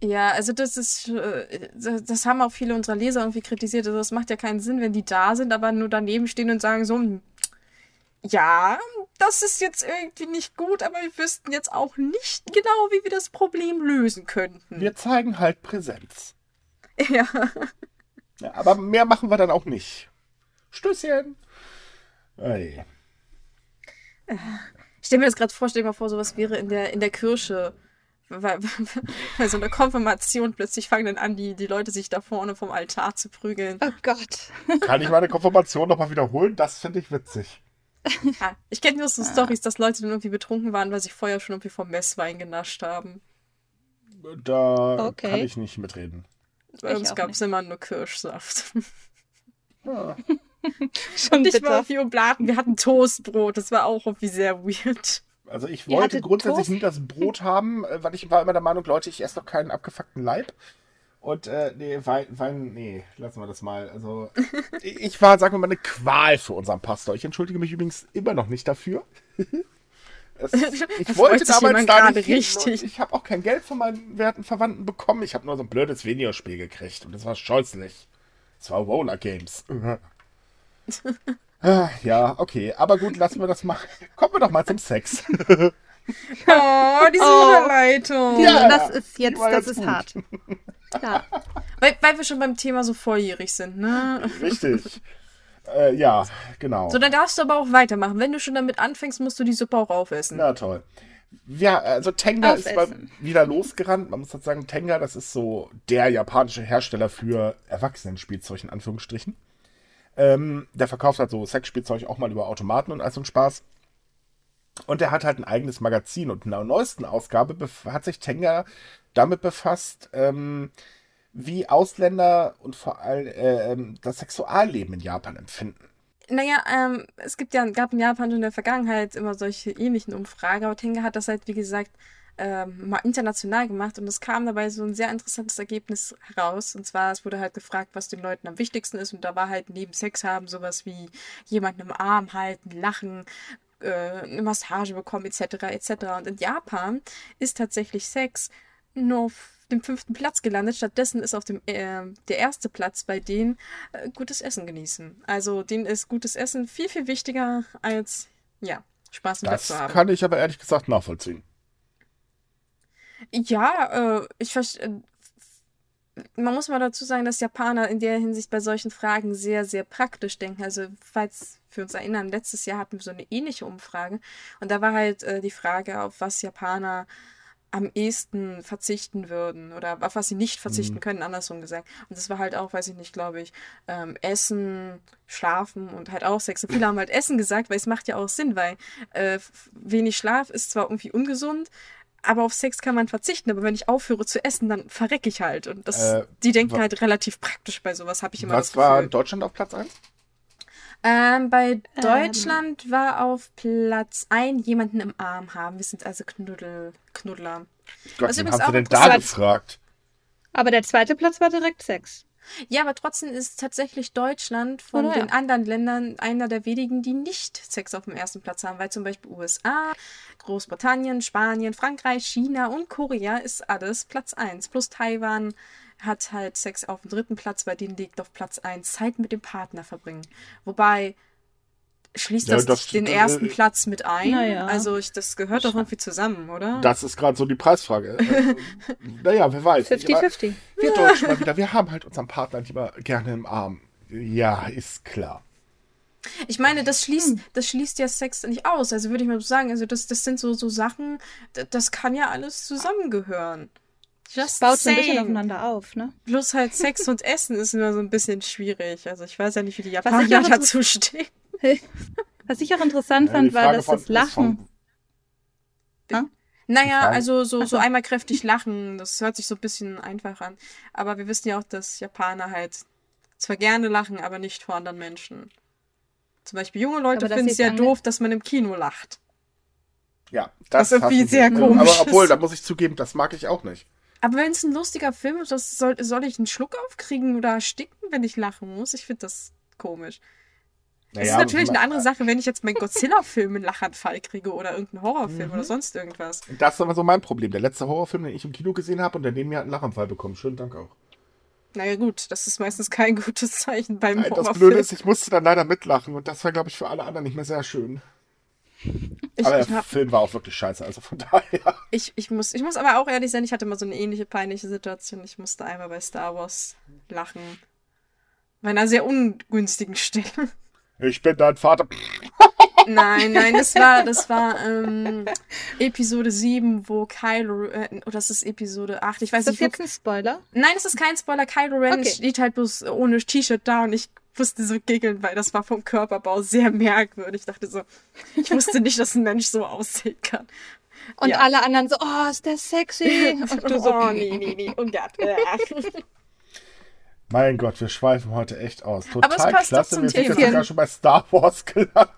Ja, also das ist, äh, das haben auch viele unserer Leser irgendwie kritisiert. Also das macht ja keinen Sinn, wenn die da sind, aber nur daneben stehen und sagen so, hm, ja, das ist jetzt irgendwie nicht gut, aber wir wüssten jetzt auch nicht genau, wie wir das Problem lösen könnten. wir zeigen halt Präsenz. Ja. Ja, aber mehr machen wir dann auch nicht. Stößchen. Ey. Ich stelle mir das gerade vor, stell dir mal vor, sowas wäre in der, in der Kirche. Bei, bei (laughs) so einer Konfirmation plötzlich fangen dann an, die, die Leute sich da vorne vom Altar zu prügeln. Oh Gott. (laughs) Kann ich meine Konfirmation nochmal wiederholen? Das finde ich witzig. Ja, ich kenne nur so Stories, dass Leute dann irgendwie betrunken waren, weil sie vorher schon irgendwie vom Messwein genascht haben. Da Okay. kann ich nicht mitreden. Bei Ich uns gab es immer nur Kirschsaft. Ja. (laughs) Schon Nicht mal bitter. auf die Oblaten, wir hatten Toastbrot, das war auch irgendwie sehr weird. Also ich wollte grundsätzlich Toast? nie das Brot (laughs) haben, äh, weil ich war immer der Meinung, Leute, ich esse doch keinen abgefuckten Leib. Und äh, nee, Wein, Wein, nee, lassen wir das mal. Also (laughs) ich war, sagen wir mal, eine Qual für unseren Pastor. Ich entschuldige mich übrigens immer noch nicht dafür. (laughs) Es, ich Da wollte damals gerade nicht richtig. Ich habe auch kein Geld von meinen werten Verwandten bekommen. Ich habe nur so ein blödes Videospiel gekriegt und das war scheußlich. Es war Roller Games. Ah, ja, okay. Aber gut, lassen wir das mal. Kommen wir doch mal zum Sex. (laughs) Oh, diese Oh. Überleitung. Ja. das ist jetzt, das ist gut. hart. Ja. (laughs) Weil, weil wir schon beim Thema so volljährig sind, ne? Richtig. Äh, ja, genau. So, dann darfst du aber auch weitermachen. Wenn du schon damit anfängst, musst du die Suppe auch aufessen. Na toll. Ja, also Tenga ist mal Aufessen. wieder losgerannt. Man muss halt sagen, Tenga, das ist so der japanische Hersteller für Erwachsenenspielzeug in Anführungsstrichen. Ähm, der verkauft halt so Sexspielzeug auch mal über Automaten und all so ein Spaß. Und er hat halt ein eigenes Magazin. Und in der neuesten Ausgabe hat sich Tenga damit befasst, ähm, wie Ausländer und vor allem äh, ähm, das Sexualleben in Japan empfinden. Naja, ähm, es gibt ja, gab in Japan schon in der Vergangenheit immer solche ähnlichen Umfragen, aber Tenga hat das halt, wie gesagt, ähm, mal international gemacht und es kam dabei so ein sehr interessantes Ergebnis heraus. Und zwar, es wurde halt gefragt, was den Leuten am wichtigsten ist und da war halt neben Sex haben sowas wie jemanden im Arm halten, lachen, äh, eine Massage bekommen, etc., etc. Und in Japan ist tatsächlich Sex nur auf dem fünften Platz gelandet. Stattdessen ist auf dem äh, der erste Platz bei denen äh, gutes Essen genießen. Also denen ist gutes Essen viel, viel wichtiger als ja, Spaß im Bett Das zu haben. kann ich aber ehrlich gesagt nachvollziehen. Ja, äh, ich verstehe. Man muss mal dazu sagen, dass Japaner in der Hinsicht bei solchen Fragen sehr, sehr praktisch denken. Also, falls wir uns erinnern, letztes Jahr hatten wir so eine ähnliche Umfrage. Und da war halt äh, die Frage, auf was Japaner am ehesten verzichten würden oder auf was sie nicht verzichten Mhm. können, andersrum gesagt. Und das war halt auch, weiß ich nicht, glaube ich, ähm, Essen, Schlafen und halt auch Sex. Und viele haben halt Essen gesagt, weil es macht ja auch Sinn, weil äh, wenig Schlaf ist zwar irgendwie ungesund, aber auf Sex kann man verzichten. Aber wenn ich aufhöre zu essen, dann verrecke ich halt. Und das, Äh, die denken halt relativ praktisch bei sowas, habe ich immer Was das war. Deutschland auf Platz 1? Ähm, bei Deutschland war auf Platz ein jemanden im Arm haben. Wir sind also Knuddel, Knuddler. Gott, Was haben sie auch denn da gefragt? Aber der zweite Platz war direkt Sex. Ja, aber trotzdem ist tatsächlich Deutschland von ja. den anderen Ländern einer der wenigen, die nicht Sex auf dem ersten Platz haben, weil zum Beispiel USA, Großbritannien, Spanien, Frankreich, China und Korea ist alles Platz 1. Plus Taiwan hat halt Sex auf dem dritten Platz, bei denen liegt auf Platz 1 Zeit mit dem Partner verbringen. Wobei schließt Ja, das, das- den äh, ersten Platz mit ein? Naja. Also ich, das gehört doch irgendwie zusammen, oder? Das ist gerade so die Preisfrage. (laughs) Äh, naja, wer weiß. nicht, aber 50-50. Wir Deutschen mal wieder, wir haben halt unseren Partner lieber gerne im Arm. Ja, ist klar. Ich meine, das Hm. schließt, das schließt ja Sex nicht aus. Also würde ich mal so sagen, also das, das sind so, so Sachen, das kann ja alles zusammengehören. Just Baut so ein bisschen aufeinander auf, ne? Bloß halt Sex und Essen ist immer so ein bisschen schwierig. Also ich weiß ja nicht, wie die Japaner dazu stehen. (laughs) Was ich auch interessant Ja, die fand, war, dass von- das Lachen. Naja, Frage- also so, so einmal kräftig lachen, das hört sich so ein bisschen einfach an. Aber wir wissen ja auch, dass Japaner halt zwar gerne lachen, aber nicht vor anderen Menschen. Zum Beispiel junge Leute finden es ja doof, dass man im Kino lacht. Ja, das irgendwie hassen sie. sehr komisch Aber obwohl, ist. da muss ich zugeben, das mag ich auch nicht. Aber wenn es ein lustiger Film ist, soll, soll ich einen Schluck aufkriegen oder ersticken, wenn ich lachen muss? Ich finde das komisch. Es Naja, ist natürlich eine andere Sache, wenn ich jetzt meinen Godzilla-Film einen Lachanfall kriege oder irgendeinen Horrorfilm Mhm. oder sonst irgendwas. Das ist aber so mein Problem. Der letzte Horrorfilm, den ich im Kino gesehen habe und der neben mir hat einen Lachanfall bekommen. Schönen Dank auch. Naja gut, das ist meistens kein (laughs) gutes Zeichen beim Nein, das Horrorfilm. Blöde ist, ich musste dann leider mitlachen und das war, glaube ich, für alle anderen nicht mehr sehr schön. ich, aber ich, der hab, Film war auch wirklich scheiße, also von (laughs) daher. ich, ich, muss, ich muss aber auch ehrlich sein, ich hatte mal so eine ähnliche peinliche Situation. Ich musste einmal bei Star Wars lachen. Bei einer sehr ungünstigen (laughs) Stelle. Ich bin dein Vater. Nein, nein, das war, das war ähm, (laughs) Episode 7, wo Kylo, äh, oder das ist Episode 8, ich weiß Ist das nicht, wo, jetzt ein Spoiler? Nein, es ist kein Spoiler, Kylo Ren Okay. steht halt bloß ohne T-Shirt da und ich musste so giggeln, weil das war vom Körperbau sehr merkwürdig. Ich dachte so, ich wusste nicht, dass ein Mensch so aussehen kann. Und Ja. alle anderen so, oh, ist der sexy. (laughs) Und du so, oh, nee, nee, nee, und Gott. (laughs) äh. Mein Gott, wir schweifen heute echt aus. Total Aber es passt klasse. Wir sind jetzt sogar schon bei Star Wars gelandet.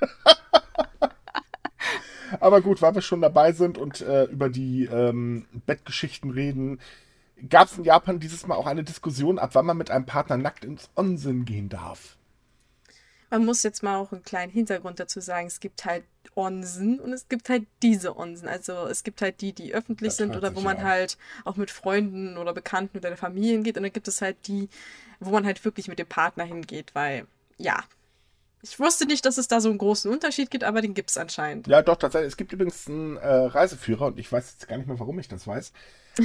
(laughs) Aber gut, weil wir schon dabei sind und äh, über die ähm, Bettgeschichten reden, gab es in Japan dieses Mal auch eine Diskussion, ab wann man mit einem Partner nackt ins Onsen gehen darf. Man muss jetzt mal auch einen kleinen Hintergrund dazu sagen. Es gibt halt Onsen und es gibt halt diese Onsen. Also es gibt halt die, die öffentlich Das sind oder wo man an. halt auch mit Freunden oder Bekannten oder der Familie hingeht. Und dann gibt es halt die, wo man halt wirklich mit dem Partner hingeht, weil, ja. Ich wusste nicht, dass es da so einen großen Unterschied gibt, aber den gibt es anscheinend. Ja, doch, tatsächlich. Es gibt übrigens einen äh, Reiseführer und ich weiß jetzt gar nicht mehr, warum ich das weiß.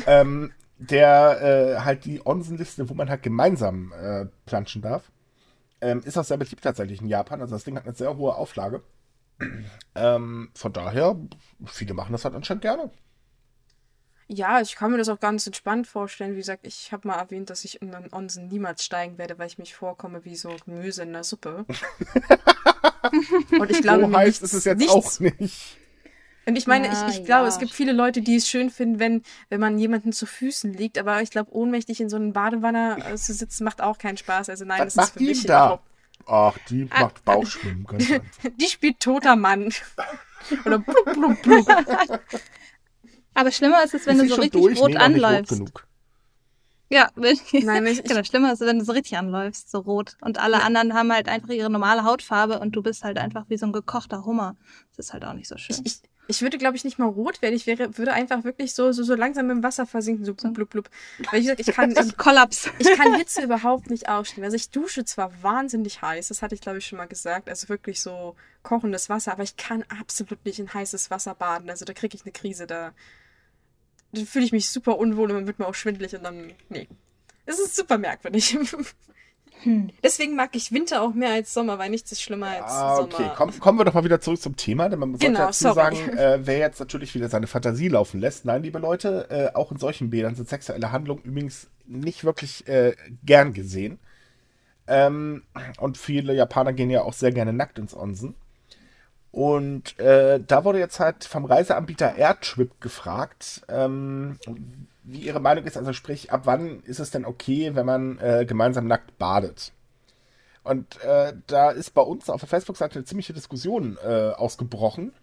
ähm, der äh, halt die Onsenliste, wo man halt gemeinsam äh, planschen darf, ähm, ist auch sehr beliebt tatsächlich in Japan. Also das Ding hat eine sehr hohe Auflage. (clears throat) Ähm, von daher, viele machen das halt anscheinend gerne. Ja, ich kann mir das auch ganz entspannt vorstellen. Wie gesagt, ich habe mal erwähnt, dass ich in den Onsen niemals steigen werde, weil ich mich vorkomme wie so Gemüse in der Suppe. (laughs) Und ich glaube, so mir heißt nichts- ist es jetzt nichts auch nicht. Und ich meine, Ja, ich, ich glaube, ja. es gibt viele Leute, die es schön finden, wenn, wenn man jemanden zu Füßen liegt, aber ich glaube, ohnmächtig in so einem Badewanne äh, zu sitzen, macht auch keinen Spaß. Also nein, Was das ist macht für die mich da? überhaupt. Ach, die Ah, macht Bauchschwimmen, ganz (laughs) einfach. Die spielt toter Mann. Oder blub, blub, blub. Aber schlimmer ist es, wenn Ist du so richtig durch? rot Nee, nicht rot anläufst. genug. Ja, wenn, (laughs) Nein, ich, genau, ich, schlimmer ist, wenn du so richtig anläufst, so rot. Und alle anderen haben halt einfach ihre normale Hautfarbe und du bist halt einfach wie so ein gekochter Hummer. Das ist halt auch nicht so schön. ich, ich würde, glaube ich, nicht mal rot werden. Ich wäre, würde einfach wirklich so, so, so langsam im Wasser versinken, so blub, blub, blub. Weil ich sag, ich kann, (laughs) ein Kollaps. Ich kann (laughs) Hitze überhaupt nicht ausstehen. Also ich dusche zwar wahnsinnig heiß, das hatte ich glaube ich schon mal gesagt, also wirklich so kochendes Wasser, aber ich kann absolut nicht in heißes Wasser baden. Also da kriege ich eine Krise, da, da fühle ich mich super unwohl und dann wird mir auch schwindelig und dann, nee. Es ist super merkwürdig. (laughs) Hm. Deswegen mag ich Winter auch mehr als Sommer, weil nichts ist schlimmer als Ah, okay. Sommer. Komm, kommen wir doch mal wieder zurück zum Thema, denn man sollte Genau, dazu sorry. sagen, (laughs) äh, wer jetzt natürlich wieder seine Fantasie laufen lässt. Nein, liebe Leute, äh, auch in solchen Bädern sind sexuelle Handlungen übrigens nicht wirklich äh, gern gesehen. Ähm, und viele Japaner gehen ja auch sehr gerne nackt ins Onsen. Und äh, da wurde jetzt halt vom Reiseanbieter Airtrip gefragt, ähm, wie ihre Meinung ist. Also sprich, ab wann ist es denn okay, wenn man äh, gemeinsam nackt badet? Und äh, da ist bei uns auf der Facebook-Seite eine ziemliche Diskussion äh, ausgebrochen.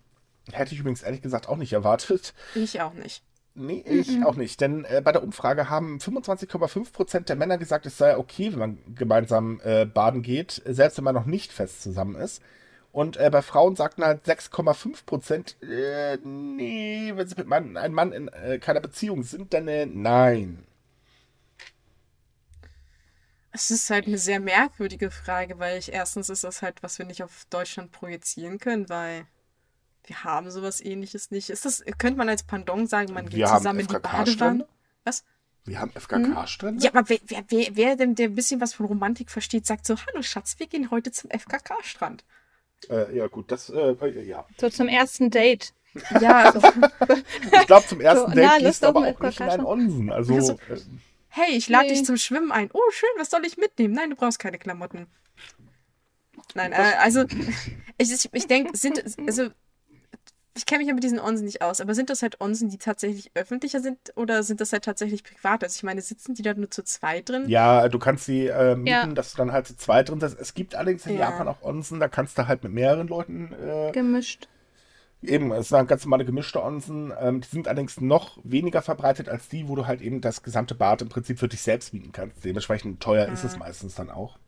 Hätte ich übrigens ehrlich gesagt auch nicht erwartet. Ich auch nicht. Nee, ich auch nicht. Denn äh, bei der Umfrage haben 25,5% der Männer gesagt, es sei okay, wenn man gemeinsam äh, baden geht, selbst wenn man noch nicht fest zusammen ist. Und äh, bei Frauen sagten halt 6,5%, äh, nee, wenn sie mit Mann, einem Mann in äh, keiner Beziehung sind, dann äh, nein. Es ist halt eine sehr merkwürdige Frage, weil ich erstens ist das halt, was wir nicht auf Deutschland projizieren können, weil wir haben sowas ähnliches nicht. Ist das, könnte man als Pendant sagen, man geht Wir zusammen in die. Badewanne? Was? Wir haben FKK-Strände. Ja, aber wer, wer, wer, wer denn, der ein bisschen was von Romantik versteht, sagt so, hallo Schatz, wir gehen heute zum FKK-Strand. Äh, ja, gut, das, äh, ja. So zum ersten Date. Ja, (laughs) Ich glaube, zum ersten So, Date na, gehst du aber einen auch nicht in einen Onsen. Also, Also, äh, hey, ich lade Nee. dich zum Schwimmen ein. Oh, schön, was soll ich mitnehmen? Nein, du brauchst keine Klamotten. Nein, äh, also, (laughs) ich, ich, ich denke, sind, also, ich kenne mich ja mit diesen Onsen nicht aus, aber sind das halt Onsen, die tatsächlich öffentlicher sind oder sind das halt tatsächlich privat? Also, ich meine, sitzen die da nur zu zweit drin? ja, du kannst sie äh, mieten, Ja. dass du dann halt zu zweit drin sitzt. Es gibt allerdings in Ja. Japan auch Onsen, da kannst du halt mit mehreren Leuten äh, Gemischt. Eben, es sind ganz normale gemischte Onsen. Ähm, die sind allerdings noch weniger verbreitet als die, wo du halt eben das gesamte Bad im Prinzip für dich selbst mieten kannst. Dementsprechend teuer ist es meistens dann auch.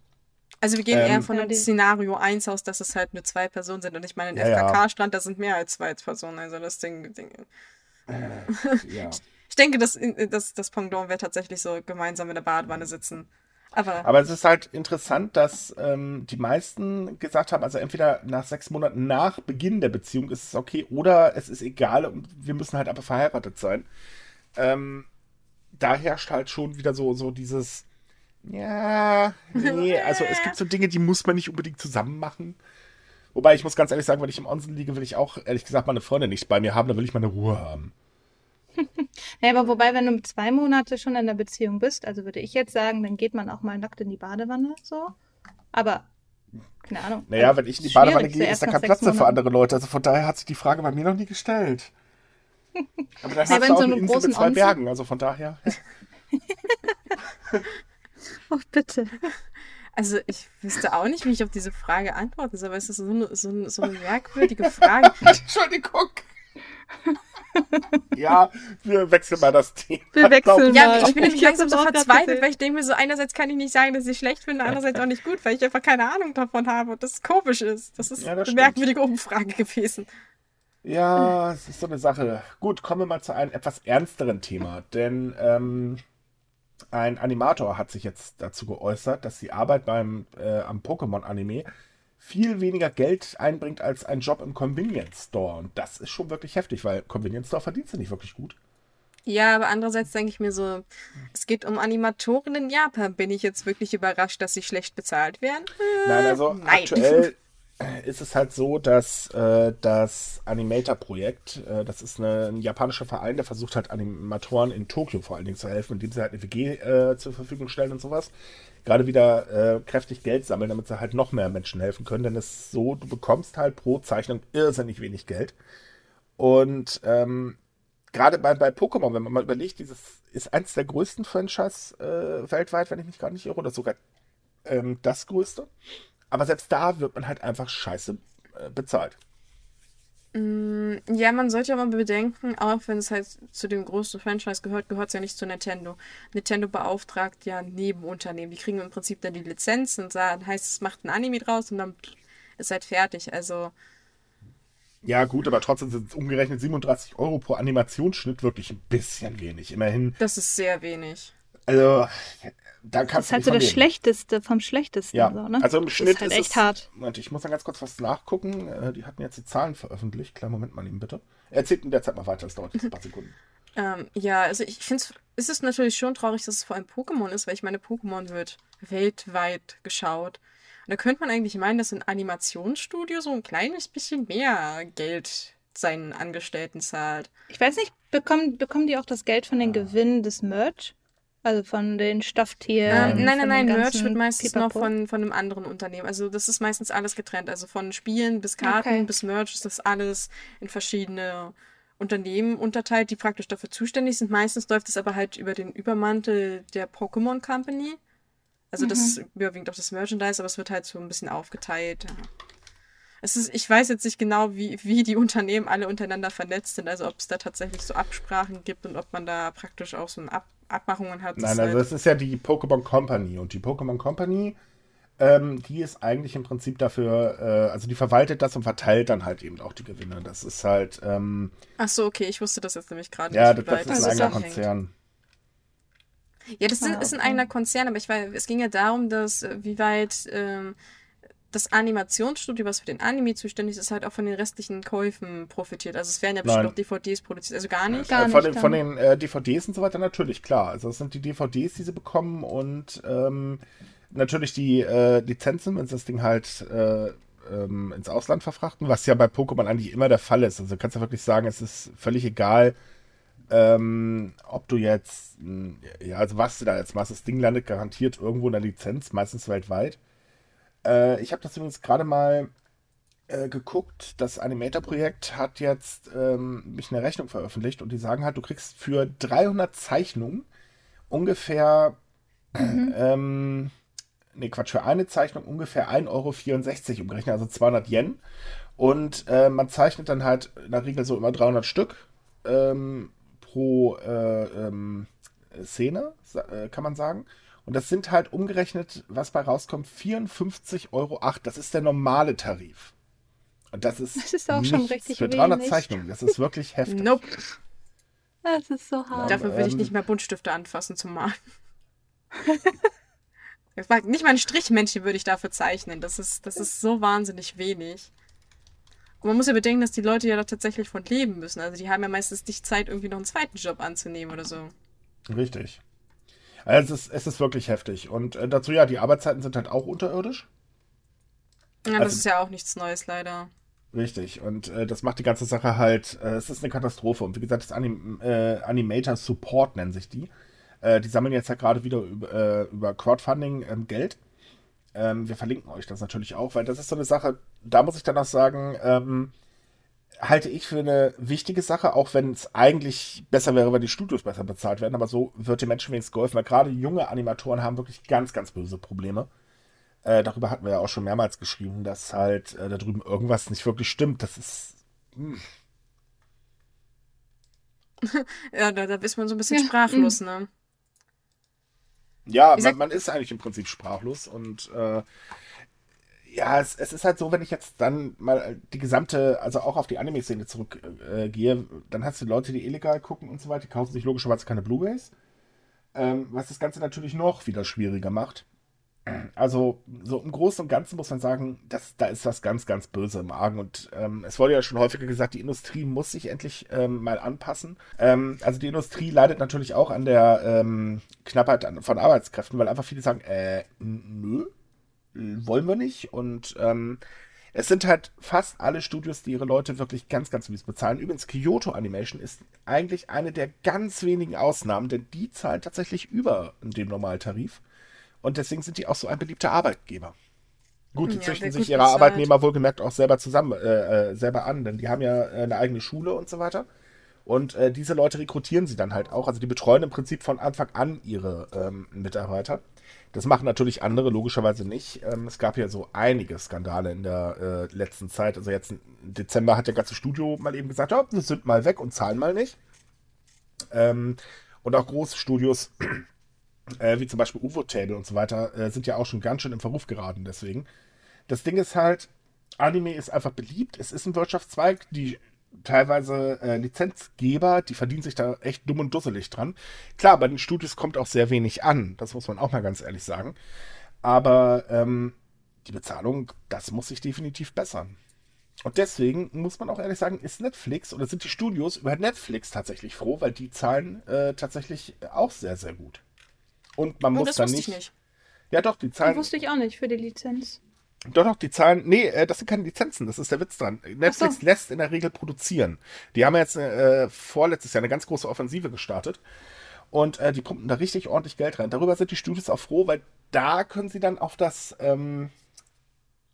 Also wir gehen Ähm, eher von die- Szenario 1 aus, dass es halt nur zwei Personen sind. Und ich meine, ein Ja. FKK-Strand, da sind mehr als zwei Personen. Also das Ding, Ding. Ja. (laughs) Ich denke, das, das, das Pendant wäre tatsächlich so gemeinsam in der Badewanne sitzen. Aber, Aber es ist halt interessant, dass ähm, die meisten gesagt haben, also entweder nach sechs Monaten nach Beginn der Beziehung ist es okay oder es ist egal und wir müssen halt aber verheiratet sein. Ähm, da herrscht halt schon wieder so, so dieses, ja, nee, also es gibt so Dinge, die muss man nicht unbedingt zusammen machen. Wobei ich muss ganz ehrlich sagen, wenn ich im Onsen liege, will ich auch, ehrlich gesagt, meine Freunde nicht bei mir haben, da will ich meine Ruhe haben. (laughs) Ja, aber wobei, wenn du zwei Monate schon in der Beziehung bist, also würde ich jetzt sagen, dann geht man auch mal nackt in die Badewanne, so. Aber, keine Ahnung. Naja, Also, wenn ich in die Badewanne gehe, ist da kein Platz mehr für andere Leute. Also von daher hat sich die Frage bei mir noch nie gestellt. (laughs) Aber hast wenn du auch so eine Insel mit zwei Onsen- Bergen. Also von daher. (laughs) (laughs) Oh, bitte. also ich wüsste auch nicht, wie ich auf diese Frage antworten soll, aber es ist so eine, so eine, so eine merkwürdige Frage. (laughs) Entschuldigung. ja, wir wechseln mal das Thema. Wir wechseln Ja, mal. ich bin nämlich langsam so verzweifelt, weil ich denke mir so, einerseits kann ich nicht sagen, dass ich es schlecht finde, andererseits auch nicht gut, weil ich einfach keine Ahnung davon habe und das komisch ist. Das ist Ja, das eine stimmt. merkwürdige Umfrage gewesen. Ja, es ist so eine Sache. Gut, kommen wir mal zu einem etwas ernsteren Thema. Denn ähm, ein Animator hat sich jetzt dazu geäußert, dass die Arbeit beim äh, am Pokémon-Anime viel weniger Geld einbringt als ein Job im Convenience Store. Und das ist schon wirklich heftig, weil Convenience Store verdient sie nicht wirklich gut. Ja, aber andererseits denke ich mir so, es geht um Animatoren in Japan. Bin ich jetzt wirklich überrascht, dass sie schlecht bezahlt werden? Nein, also nein. aktuell ist es halt so, dass äh, das Animator-Projekt, äh, das ist eine, ein japanischer Verein, der versucht halt Animatoren in Tokio vor allen Dingen zu helfen, indem sie halt eine WG äh, zur Verfügung stellen und sowas. Gerade wieder äh, kräftig Geld sammeln, damit sie halt noch mehr Menschen helfen können. Denn es ist so, du bekommst halt pro Zeichnung irrsinnig wenig Geld. Und ähm, gerade bei, bei Pokémon, wenn man mal überlegt, dieses ist eins der größten Franchise äh, weltweit, wenn ich mich gar nicht irre, oder sogar ähm, das größte. Aber selbst da wird man halt einfach scheiße äh, bezahlt. Mm, ja, man sollte aber bedenken, auch wenn es halt zu dem großen Franchise gehört, gehört es ja nicht zu Nintendo. Nintendo beauftragt ja Nebenunternehmen. Die kriegen im Prinzip dann die Lizenz und sagen, heißt, es macht ein Anime draus und dann ist halt fertig. Also. Ja, gut, aber trotzdem sind es umgerechnet 37 Euro pro Animationsschnitt wirklich ein bisschen wenig. Immerhin. Das ist sehr wenig. Also, da kannst das ist halt so das. Schlechteste vom Schlechtesten. Ja, so, ne? also im Schnitt ist, halt ist echt es, hart. Moment, ich muss dann ganz kurz was nachgucken. Äh, die hatten jetzt die Zahlen veröffentlicht. Kleinen Moment mal eben bitte. Erzählt in der Zeit mal weiter, es dauert jetzt ein paar Sekunden. (laughs) Ähm, ja, also ich finde es ist natürlich schon traurig, dass es vor allem Pokémon ist, weil ich meine, Pokémon wird weltweit geschaut. Und da könnte man eigentlich meinen, dass ein Animationsstudio so ein kleines bisschen mehr Geld seinen Angestellten zahlt. Ich weiß nicht, bekommen, bekommen die auch das Geld von den Gewinnen des Merch? Also von den Stofftieren? Ähm, nein, nein, nein, Merch wird meistens Pipapo. noch von, von einem anderen Unternehmen. Also das ist meistens alles getrennt. Also von Spielen bis Karten okay. bis Merch ist das alles in verschiedene Unternehmen unterteilt, die praktisch dafür zuständig sind. Meistens läuft es aber halt über den Übermantel der Pokémon Company. Also mhm. das ist überwiegend auch das Merchandise, aber es wird halt so ein bisschen aufgeteilt. Ja. Es ist, ich weiß jetzt nicht genau, wie, wie die Unternehmen alle untereinander vernetzt sind, also ob es da tatsächlich so Absprachen gibt und ob man da praktisch auch so ein Ab Abmachungen hat. Nein, also es ist ja die Pokémon Company und die Pokémon Company, ähm, die ist eigentlich im Prinzip dafür, äh, also die verwaltet das und verteilt dann halt eben auch die Gewinne. Das ist halt. Ähm, Ach so, okay, ich wusste das jetzt nämlich gerade ja, nicht. Ja, das, das, ist ein eigener Konzern. Ja, das ist, ah, ist ein eigener Konzern, aber ich weiß, es ging ja darum, dass äh, wie weit ähm, das Animationsstudio, was für den Anime zuständig ist, halt auch von den restlichen Käufen profitiert. Also es werden ja bestimmt auch DVDs produziert, also gar nicht. Gar äh, von, nicht, den, von den äh, DVDs und so weiter natürlich, klar. Also das sind die DVDs, die sie bekommen und ähm, natürlich die äh, Lizenzen, wenn sie das Ding halt äh, ähm, ins Ausland verfrachten, was ja bei Pokémon eigentlich immer der Fall ist. Also du kannst ja wirklich sagen, es ist völlig egal, ähm, ob du jetzt, ja, also was du da jetzt machst, das Ding landet garantiert irgendwo in der Lizenz, meistens weltweit. Äh, ich habe das übrigens gerade mal äh, geguckt. Das Animator-Projekt hat jetzt ähm, mich eine Rechnung veröffentlicht und die sagen halt, du kriegst für 300 Zeichnungen ungefähr, mhm. ähm, nee, Quatsch, für eine Zeichnung ungefähr 1,64 Euro umgerechnet, also 200 Yen. Und äh, man zeichnet dann halt in der Regel so immer 300 Stück ähm, pro äh, ähm, Szene, äh, kann man sagen. Und das sind halt umgerechnet, was bei rauskommt, 54,08 Euro. Das ist der normale Tarif. Und das ist, das ist auch schon richtig für 300 wenig. Zeichnungen. Das ist wirklich heftig. Nope. Das ist so hart. Dafür würde ich ähm, nicht mehr Buntstifte anfassen zum Malen. (laughs) nicht mal ein Strichmännchen würde ich dafür zeichnen. Das ist, das ist so wahnsinnig wenig. Und man muss ja bedenken, dass die Leute ja da tatsächlich von leben müssen. Also die haben ja meistens nicht Zeit, irgendwie noch einen zweiten Job anzunehmen oder so. Richtig. Also es ist, es ist wirklich heftig. Und äh, dazu ja, die Arbeitszeiten sind halt auch unterirdisch. Ja, das also, ist ja auch nichts Neues, leider. Richtig. Und äh, das macht die ganze Sache halt, äh, es ist eine Katastrophe. Und wie gesagt, das Anim äh, Animator Support nennen sich die. Äh, die sammeln jetzt ja gerade wieder über, äh, über Crowdfunding ähm, Geld. Ähm, wir verlinken euch das natürlich auch, weil das ist so eine Sache, da muss ich dann auch sagen, ähm, halte ich für eine wichtige Sache, auch wenn es eigentlich besser wäre, wenn die Studios besser bezahlt werden. Aber so wird den Menschen wenigstens geholfen, weil gerade junge Animatoren haben wirklich ganz, ganz böse Probleme. Äh, darüber hatten wir ja auch schon mehrmals geschrieben, dass halt äh, da drüben irgendwas nicht wirklich stimmt. Das ist. Hm. (laughs) ja, da, da ist man so ein bisschen ja. sprachlos, ne? Ja, man, man, ist eigentlich im Prinzip sprachlos und äh, ja, es, es, ist halt so, wenn ich jetzt dann mal die gesamte, also auch auf die Anime-Szene zurückgehe, äh, dann hast du Leute, die illegal gucken und so weiter, die kaufen sich logischerweise keine Blu-rays. Ähm, was das Ganze natürlich noch wieder schwieriger macht. Also, so im Großen und Ganzen muss man sagen, dass, da ist was ganz, ganz böse im Argen. Und ähm, es wurde ja schon häufiger gesagt, die Industrie muss sich endlich ähm, mal anpassen. Ähm, also, die Industrie leidet natürlich auch an der ähm, Knappheit von Arbeitskräften, weil einfach viele sagen, äh, nö, wollen wir nicht. Und ähm, Es sind halt fast alle Studios, die ihre Leute wirklich ganz, ganz mies bezahlen. Übrigens, Kyoto Animation ist eigentlich eine der ganz wenigen Ausnahmen, denn die zahlen tatsächlich über dem Normaltarif. Und deswegen sind die auch so ein beliebter Arbeitgeber. Gut, die Ja, züchten sich ihre bezahlt. Arbeitnehmer wohlgemerkt auch selber zusammen, äh, äh, selber an, denn die haben ja äh, eine eigene Schule und so weiter. Und äh, diese Leute rekrutieren sie dann halt auch. Also die betreuen im Prinzip von Anfang an ihre ähm, Mitarbeiter. Das machen natürlich andere logischerweise nicht. Ähm, es gab ja so einige Skandale in der äh, letzten Zeit. Also jetzt im Dezember hat der ganze Studio mal eben gesagt, ja, wir sind mal weg und zahlen mal nicht. Ähm, und auch große Studios, (clears throat) äh, wie zum Beispiel UFO Table und so weiter, äh, sind ja auch schon ganz schön im Verruf geraten deswegen. Das Ding ist halt, Anime ist einfach beliebt. Es ist ein Wirtschaftszweig, die teilweise äh, Lizenzgeber, die verdienen sich da echt dumm und dusselig dran. Klar, bei den Studios kommt auch sehr wenig an, das muss man auch mal ganz ehrlich sagen. Aber ähm, die Bezahlung, das muss sich definitiv bessern. Und deswegen muss man auch ehrlich sagen, ist Netflix oder sind die Studios über Netflix tatsächlich froh, weil die zahlen äh, tatsächlich auch sehr, sehr gut. Und man Oh, muss das dann nicht, ich nicht. Ja, doch, die Das zahlen. wusste ich auch nicht für die Lizenz. Doch, doch, die zahlen. Nee, äh, das sind keine Lizenzen, das ist der Witz dran. Netflix so. lässt in der Regel produzieren. Die haben jetzt äh, vorletztes Jahr eine ganz große Offensive gestartet. Und äh, die pumpen da richtig ordentlich Geld rein. Darüber sind die Studios auch froh, weil da können sie dann auf das ähm,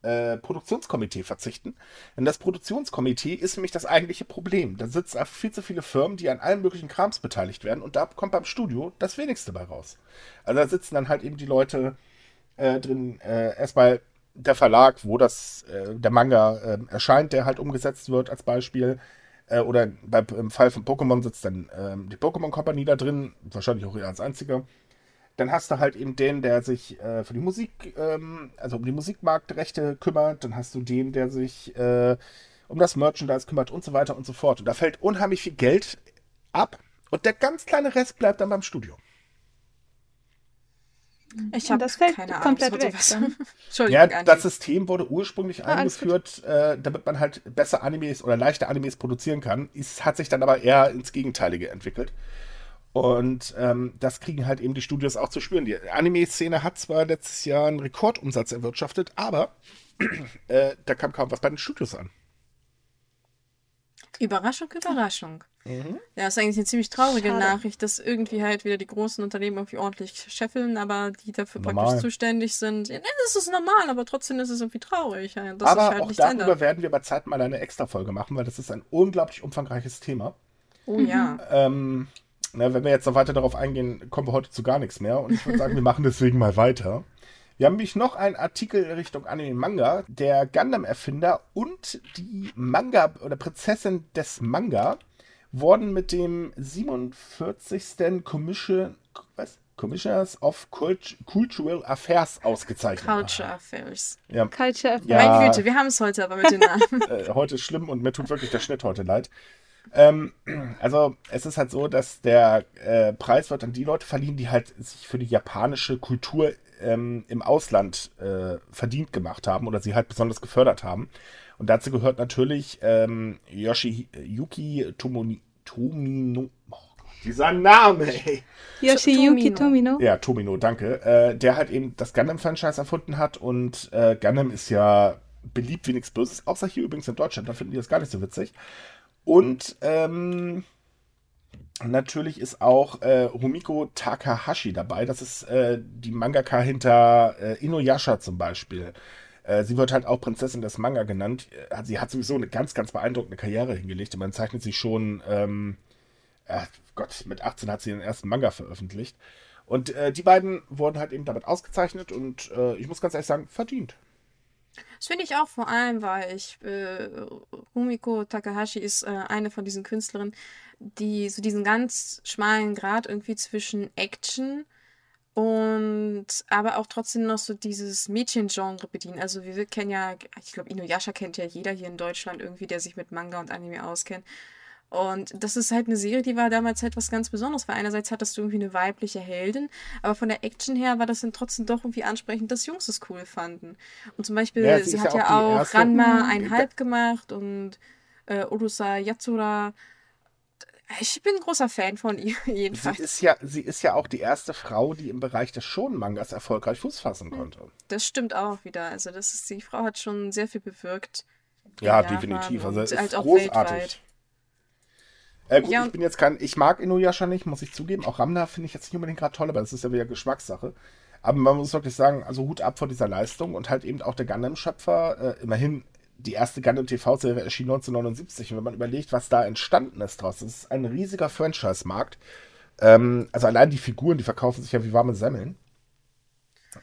äh, Produktionskomitee verzichten. Denn das Produktionskomitee ist nämlich das eigentliche Problem. Da sitzen einfach viel zu viele Firmen, die an allen möglichen Krams beteiligt werden. Und da kommt beim Studio das wenigste bei raus. Also da sitzen dann halt eben die Leute äh, drin, äh, erstmal der Verlag, wo das, äh, der Manga äh, erscheint, der halt umgesetzt wird als Beispiel. Äh, oder bei, im Fall von Pokémon sitzt dann ähm, die Pokémon Company da drin, wahrscheinlich auch eher als einziger. Dann hast du halt eben den, der sich äh, für die Musik, ähm, also um die Musikmarktrechte kümmert. Dann hast du den, der sich äh, um das Merchandise kümmert und so weiter und so fort. Und da fällt unheimlich viel Geld ab. Und der ganz kleine Rest bleibt dann beim Studio. Ich Und habe das fällt keine Ahnung. komplett was weg was- dann. (laughs) Entschuldigung, Ja, das System wurde ursprünglich Ah, eingeführt, äh, damit man halt besser Animes oder leichte Animes produzieren kann. Es hat sich dann aber eher ins Gegenteilige entwickelt. Und ähm, das kriegen halt eben die Studios auch zu spüren. Die Anime-Szene hat zwar letztes Jahr einen Rekordumsatz erwirtschaftet, aber (clears throat) äh, da kam kaum was bei den Studios an. Überraschung, Überraschung. Ja, das ist eigentlich eine ziemlich traurige Schade. Nachricht, dass irgendwie halt wieder die großen Unternehmen irgendwie ordentlich scheffeln, aber die dafür Normal. praktisch zuständig sind. Ja, das ist normal, aber trotzdem ist es irgendwie traurig, ja, dass aber halt auch darüber ändert. werden wir bei Zeit mal eine Extra-Folge machen, weil das ist ein unglaublich umfangreiches Thema. Oh ja. Ähm, na, wenn wir jetzt noch weiter darauf eingehen, kommen wir heute zu gar nichts mehr. Und ich würde sagen, wir machen deswegen mal weiter. Wir haben nämlich noch einen Artikel Richtung Anime Manga. Der Gundam-Erfinder und die Manga oder Prinzessin des Manga wurden mit dem 47. Commission, was? Commissioners of Cult Cultural Affairs ausgezeichnet. Culture Affairs. Ja, Culture Ja. Meine Güte, wir haben es heute aber mit den (laughs) Namen. äh, heute ist schlimm und mir tut wirklich der Schnitt heute leid. Ähm, also es ist halt so, dass der äh, Preis wird an die Leute verliehen, die halt sich für die japanische Kultur ähm, im Ausland äh, verdient gemacht haben oder sie halt besonders gefördert haben. Und dazu gehört natürlich ähm, Yoshiyuki Tomoni, Tomino. Oh dieser Name, ey. Yoshiyuki Tomino. Tomino. Ja, Tomino, danke. Äh, der halt eben das Gundam-Franchise erfunden hat und äh, Gundam ist ja beliebt wie nichts Böses, außer hier übrigens in Deutschland, da finden die das gar nicht so witzig. Und ähm, natürlich ist auch äh, Rumiko Takahashi dabei. Das ist äh, die Mangaka hinter äh, Inuyasha zum Beispiel. Äh, sie wird halt auch Prinzessin des Manga genannt. Äh, Sie hat sowieso eine ganz, ganz beeindruckende Karriere hingelegt. Man zeichnet sie schon, ähm, äh, Gott, mit 18 hat sie den ersten Manga veröffentlicht. Und äh, die beiden wurden halt eben damit ausgezeichnet und ich muss ganz ehrlich sagen, verdient. Das finde ich auch vor allem, weil ich, äh, Rumiko Takahashi ist äh, eine von diesen Künstlerinnen, die so diesen ganz schmalen Grad irgendwie zwischen Action und aber auch trotzdem noch so dieses Mädchengenre bedienen. Also wir kennen ja, ich glaube, Inuyasha kennt ja jeder hier in Deutschland irgendwie, der sich mit Manga und Anime auskennt. Und das ist halt eine Serie, die war damals halt was ganz Besonderes, weil einerseits hattest du irgendwie eine weibliche Heldin, aber von der Action her war das dann trotzdem doch irgendwie ansprechend, dass Jungs es cool fanden. Und zum Beispiel, Ja, sie hat ja ja auch die auch Ranma einhalb gemacht und äh, Urusa Yatsura. Ich bin ein großer Fan von ihr, (laughs) Sie jedenfalls. ist, ja, sie ist ja auch die erste Frau, die im Bereich des Shonen-Mangas erfolgreich Fuß fassen konnte. Das stimmt auch wieder. Also, das ist, die Frau hat schon sehr viel bewirkt. Ja, Japan definitiv. Also ist halt auch großartig. weltweit. Äh, gut, Ja. ich bin jetzt kein, ich mag Inuyasha nicht, muss ich zugeben. Auch Ramna finde ich jetzt nicht unbedingt gerade toll, aber das ist ja wieder Geschmackssache. Aber man muss wirklich sagen, also Hut ab vor dieser Leistung und halt eben auch der Gundam-Schöpfer, äh, immerhin die erste Gundam TV-Serie erschien 1979 und wenn man überlegt, was da entstanden ist draus, das ist ein riesiger Franchise-Markt. Ähm, also allein die Figuren, die verkaufen sich ja wie warme Semmeln.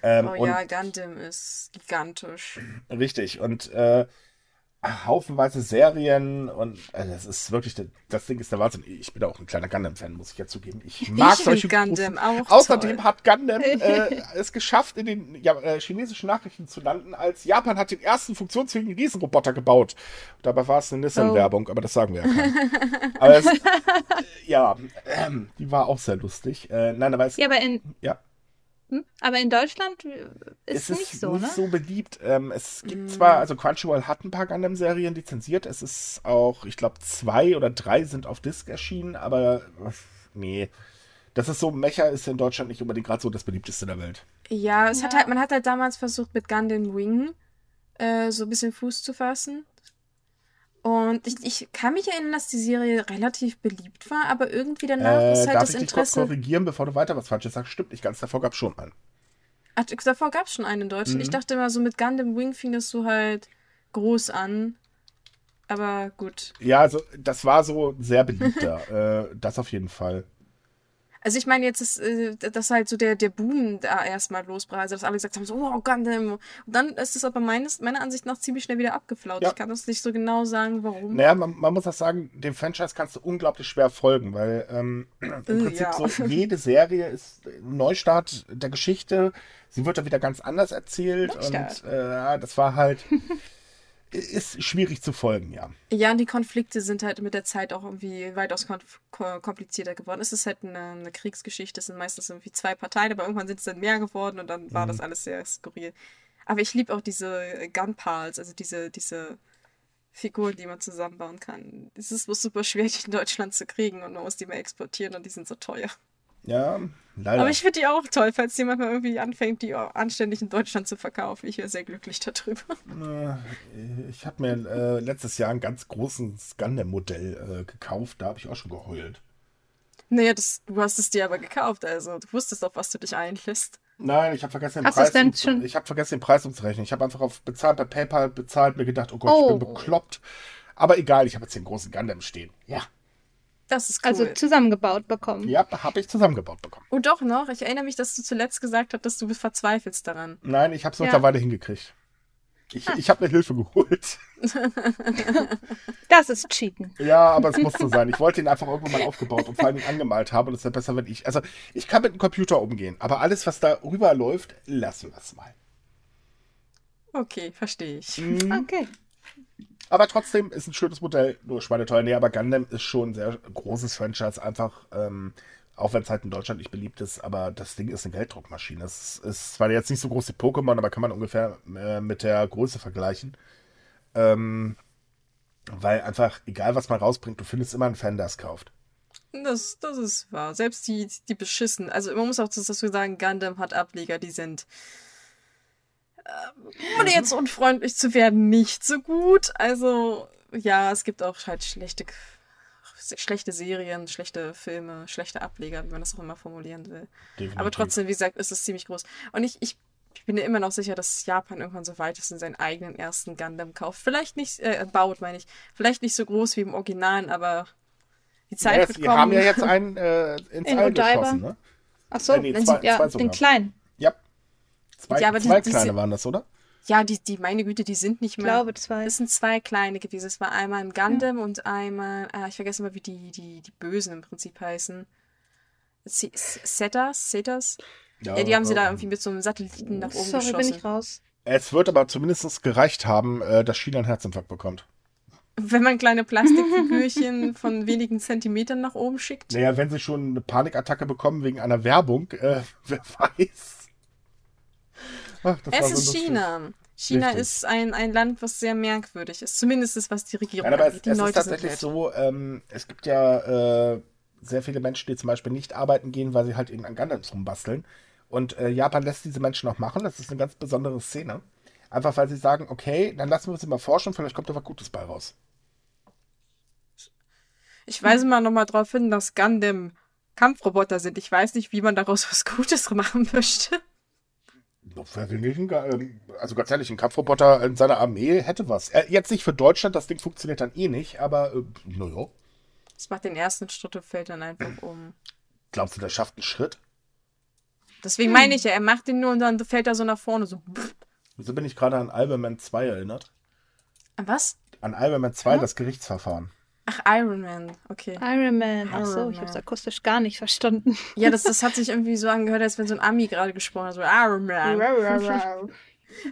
Ähm, Oh ja, Gundam ist gigantisch. Richtig. Und äh, haufenweise Serien und äh, das ist wirklich, das Ding ist der Wahnsinn. Ich bin auch ein kleiner Gundam-Fan, muss ich ja zugeben. Ich mag Ich solche Gundam auch Außerdem toll. hat Gundam (laughs) äh, es geschafft, in den ja, äh, chinesischen Nachrichten zu landen, als Japan hat den ersten funktionsfähigen Riesenroboter gebaut. Dabei war es eine Nissan-Werbung, aber das sagen wir ja keinem. (laughs) aber es, äh, ja, ähm, die war auch sehr lustig. Äh, nein, aber es, Ja, aber in, ja. Hm? aber in Deutschland äh, es ist ist nicht so, nicht ne? so beliebt. Ähm, es Mm. gibt zwar, also Crunchyroll hat ein paar Gundam-Serien lizenziert. Es ist auch, ich glaube, zwei oder drei sind auf Disc erschienen, aber nee. Das ist so, Mecha ist in Deutschland nicht unbedingt gerade so das beliebteste der Welt. Ja, es hat Ja. halt, man hat halt damals versucht, mit Gundam Wing äh, so ein bisschen Fuß zu fassen. Und ich, ich kann mich erinnern, dass die Serie relativ beliebt war, aber irgendwie danach Äh, ist halt darf das ich dich kurz Interesse. korrigieren, bevor du weiter was Falsches sagst? Stimmt nicht ganz, davor gab es schon einen. Ach, davor gab es schon einen in Deutschland. Mhm. Ich dachte immer, so mit Gundam Wing fing das so halt groß an. Aber gut. Ja, also das war so sehr beliebter. (laughs) äh, das auf jeden Fall. Also ich meine, jetzt ist äh, das halt so der, der Boom da erstmal losbrach. Also dass alle gesagt haben, so, oh, Gundam. Und dann ist es aber meines, meiner Ansicht nach ziemlich schnell wieder abgeflaut. Ja. Ich kann das nicht so genau sagen, warum. Naja, man, man muss auch sagen, dem Franchise kannst du unglaublich schwer folgen, weil ähm, im Äh, Prinzip ja. so (laughs) jede Serie ist ein Neustart der Geschichte. Sie wird dann wieder ganz anders erzählt Neustart. und äh, das war halt (laughs) ist schwierig zu folgen, ja. Ja, und die Konflikte sind halt mit der Zeit auch irgendwie weitaus komplizierter geworden. Es ist halt eine, eine Kriegsgeschichte, es sind meistens irgendwie zwei Parteien, aber irgendwann sind es dann mehr geworden und dann war das alles sehr skurril. Aber ich liebe auch diese Gunpals, also diese, diese Figuren, die man zusammenbauen kann. Es ist super schwer, die in Deutschland zu kriegen und man muss die mal exportieren und die sind so teuer. Ja, leider. Aber ich finde die auch toll, falls jemand mal irgendwie anfängt, die anständig in Deutschland zu verkaufen. Ich wäre sehr glücklich darüber. Ich habe mir äh, letztes Jahr ein ganz großes Gundam-Modell äh, gekauft, da habe ich auch schon geheult. Naja, das, du hast es dir aber gekauft, also du wusstest auf was du dich einlässt. Nein, ich habe vergessen den Preis. um- schon- Ich habe vergessen den Preis umzurechnen. Ich habe einfach auf bezahlt bei PayPal bezahlt, mir gedacht, oh Gott, Oh. ich bin bekloppt. Aber egal, ich habe jetzt den großen Gundam stehen. Ja, Das ist cool. Also zusammengebaut bekommen. ja, habe ich zusammengebaut bekommen. oh doch noch, ich erinnere mich, dass du zuletzt gesagt hast, dass du verzweifelst daran. Nein, ich habe es Ja. mittlerweile hingekriegt. Ich, ich habe mir Hilfe geholt. (laughs) Das ist Cheaten. Ja, aber es musste sein. Ich wollte ihn einfach irgendwann mal aufgebaut und vor allem angemalt haben. Und es wäre besser, wenn ich. Also, ich kann mit dem Computer umgehen, aber alles, was da rüber läuft, lassen wir es mal. Okay, verstehe ich. Mhm. Okay. Aber trotzdem ist ein schönes Modell, nur schweineteuer. Nee, aber Gundam ist schon ein sehr großes Franchise, einfach, ähm, auch wenn es halt in Deutschland nicht beliebt ist, aber das Ding ist eine Gelddruckmaschine. Es ist zwar jetzt nicht so groß wie Pokémon, aber kann man ungefähr äh, mit der Größe vergleichen. Ähm, weil einfach, egal was man rausbringt, du findest immer einen Fan, der es kauft. Das, das ist wahr. Selbst die, die beschissen. Also man muss auch dazu sagen, Gundam hat Ableger, die sind. Äh, ohne jetzt unfreundlich zu werden, nicht so gut. Also, ja, es gibt auch halt schlechte, schlechte Serien, schlechte Filme, schlechte Ableger, wie man das auch immer formulieren will. Definitiv. Aber trotzdem, wie gesagt, ist es ziemlich groß. Und ich, ich, ich bin mir immer noch sicher, dass Japan irgendwann so weit ist und seinen eigenen ersten Gundam kauft. Vielleicht nicht, äh, baut, meine ich. Vielleicht nicht so groß wie im Original, aber die Zeit Ja, wird die kommen. haben ja jetzt einen äh, ins In All Odaiba. geschossen, ne? Ach so, Äh, nee, zwei- sie, ja, den kleinen. Ja. Zwei, Ja, aber die- zwei die kleine sind- waren das, oder? Ja, die, die, meine Güte, die sind nicht Ich mehr. glaube zwei. Es sind zwei kleine gewesen. Es war einmal ein Gundam und einmal, ah, ich vergesse immer, wie die, die, die Bösen im Prinzip heißen. Se- Setas? Setas? Ja, die haben sie da irgendwie mit so einem Satelliten nach oben Sorry, bin geschossen. ich raus. Es wird aber zumindest gereicht haben, äh, dass China einen Herzinfarkt bekommt. Wenn man kleine Plastikfigürchen (laughs) von wenigen Zentimetern nach oben schickt. Naja, wenn sie schon eine Panikattacke bekommen wegen einer Werbung, äh, (laughs) wer weiß. Ach, Es ist. China. China Richtig. ist ein, ein Land, was sehr merkwürdig ist. Zumindest ist, was die Regierung Ja, aber es, angeht. Die es ist tatsächlich so, ähm, es gibt ja äh, sehr viele Menschen, die zum Beispiel nicht arbeiten gehen, weil sie halt irgendein Gundams rumbasteln. Und äh, Japan lässt diese Menschen auch machen. Das ist eine ganz besondere Szene. Einfach weil sie sagen, okay, dann lassen wir uns mal forschen, vielleicht kommt da was Gutes bei raus. Ich weise mal nochmal darauf hin, dass Gundam Kampfroboter sind. Ich weiß nicht, wie man daraus was Gutes machen möchte. Wer will nicht ein, Ga- ähm, also ganz ehrlich, ein Kampfroboter in seiner Armee hätte was. Äh, jetzt nicht für Deutschland, das Ding funktioniert dann eh nicht, aber äh, naja. Das macht den ersten Schritt und fällt dann einfach um. Glaubst du, der schafft einen Schritt? Deswegen meine ich ja, er macht den nur und dann fällt er so nach vorne. So. Wieso bin ich gerade an Alberman 2 erinnert? An Was? An Alberman 2, das Gerichtsverfahren. Ach, Iron Man. Okay. Iron Man. Ach so, ich hab's Man. akustisch gar nicht verstanden. Ja, das, (laughs) das hat sich irgendwie so angehört, als wenn so ein Ami gerade gesprochen hat. So, Iron Man. (laughs)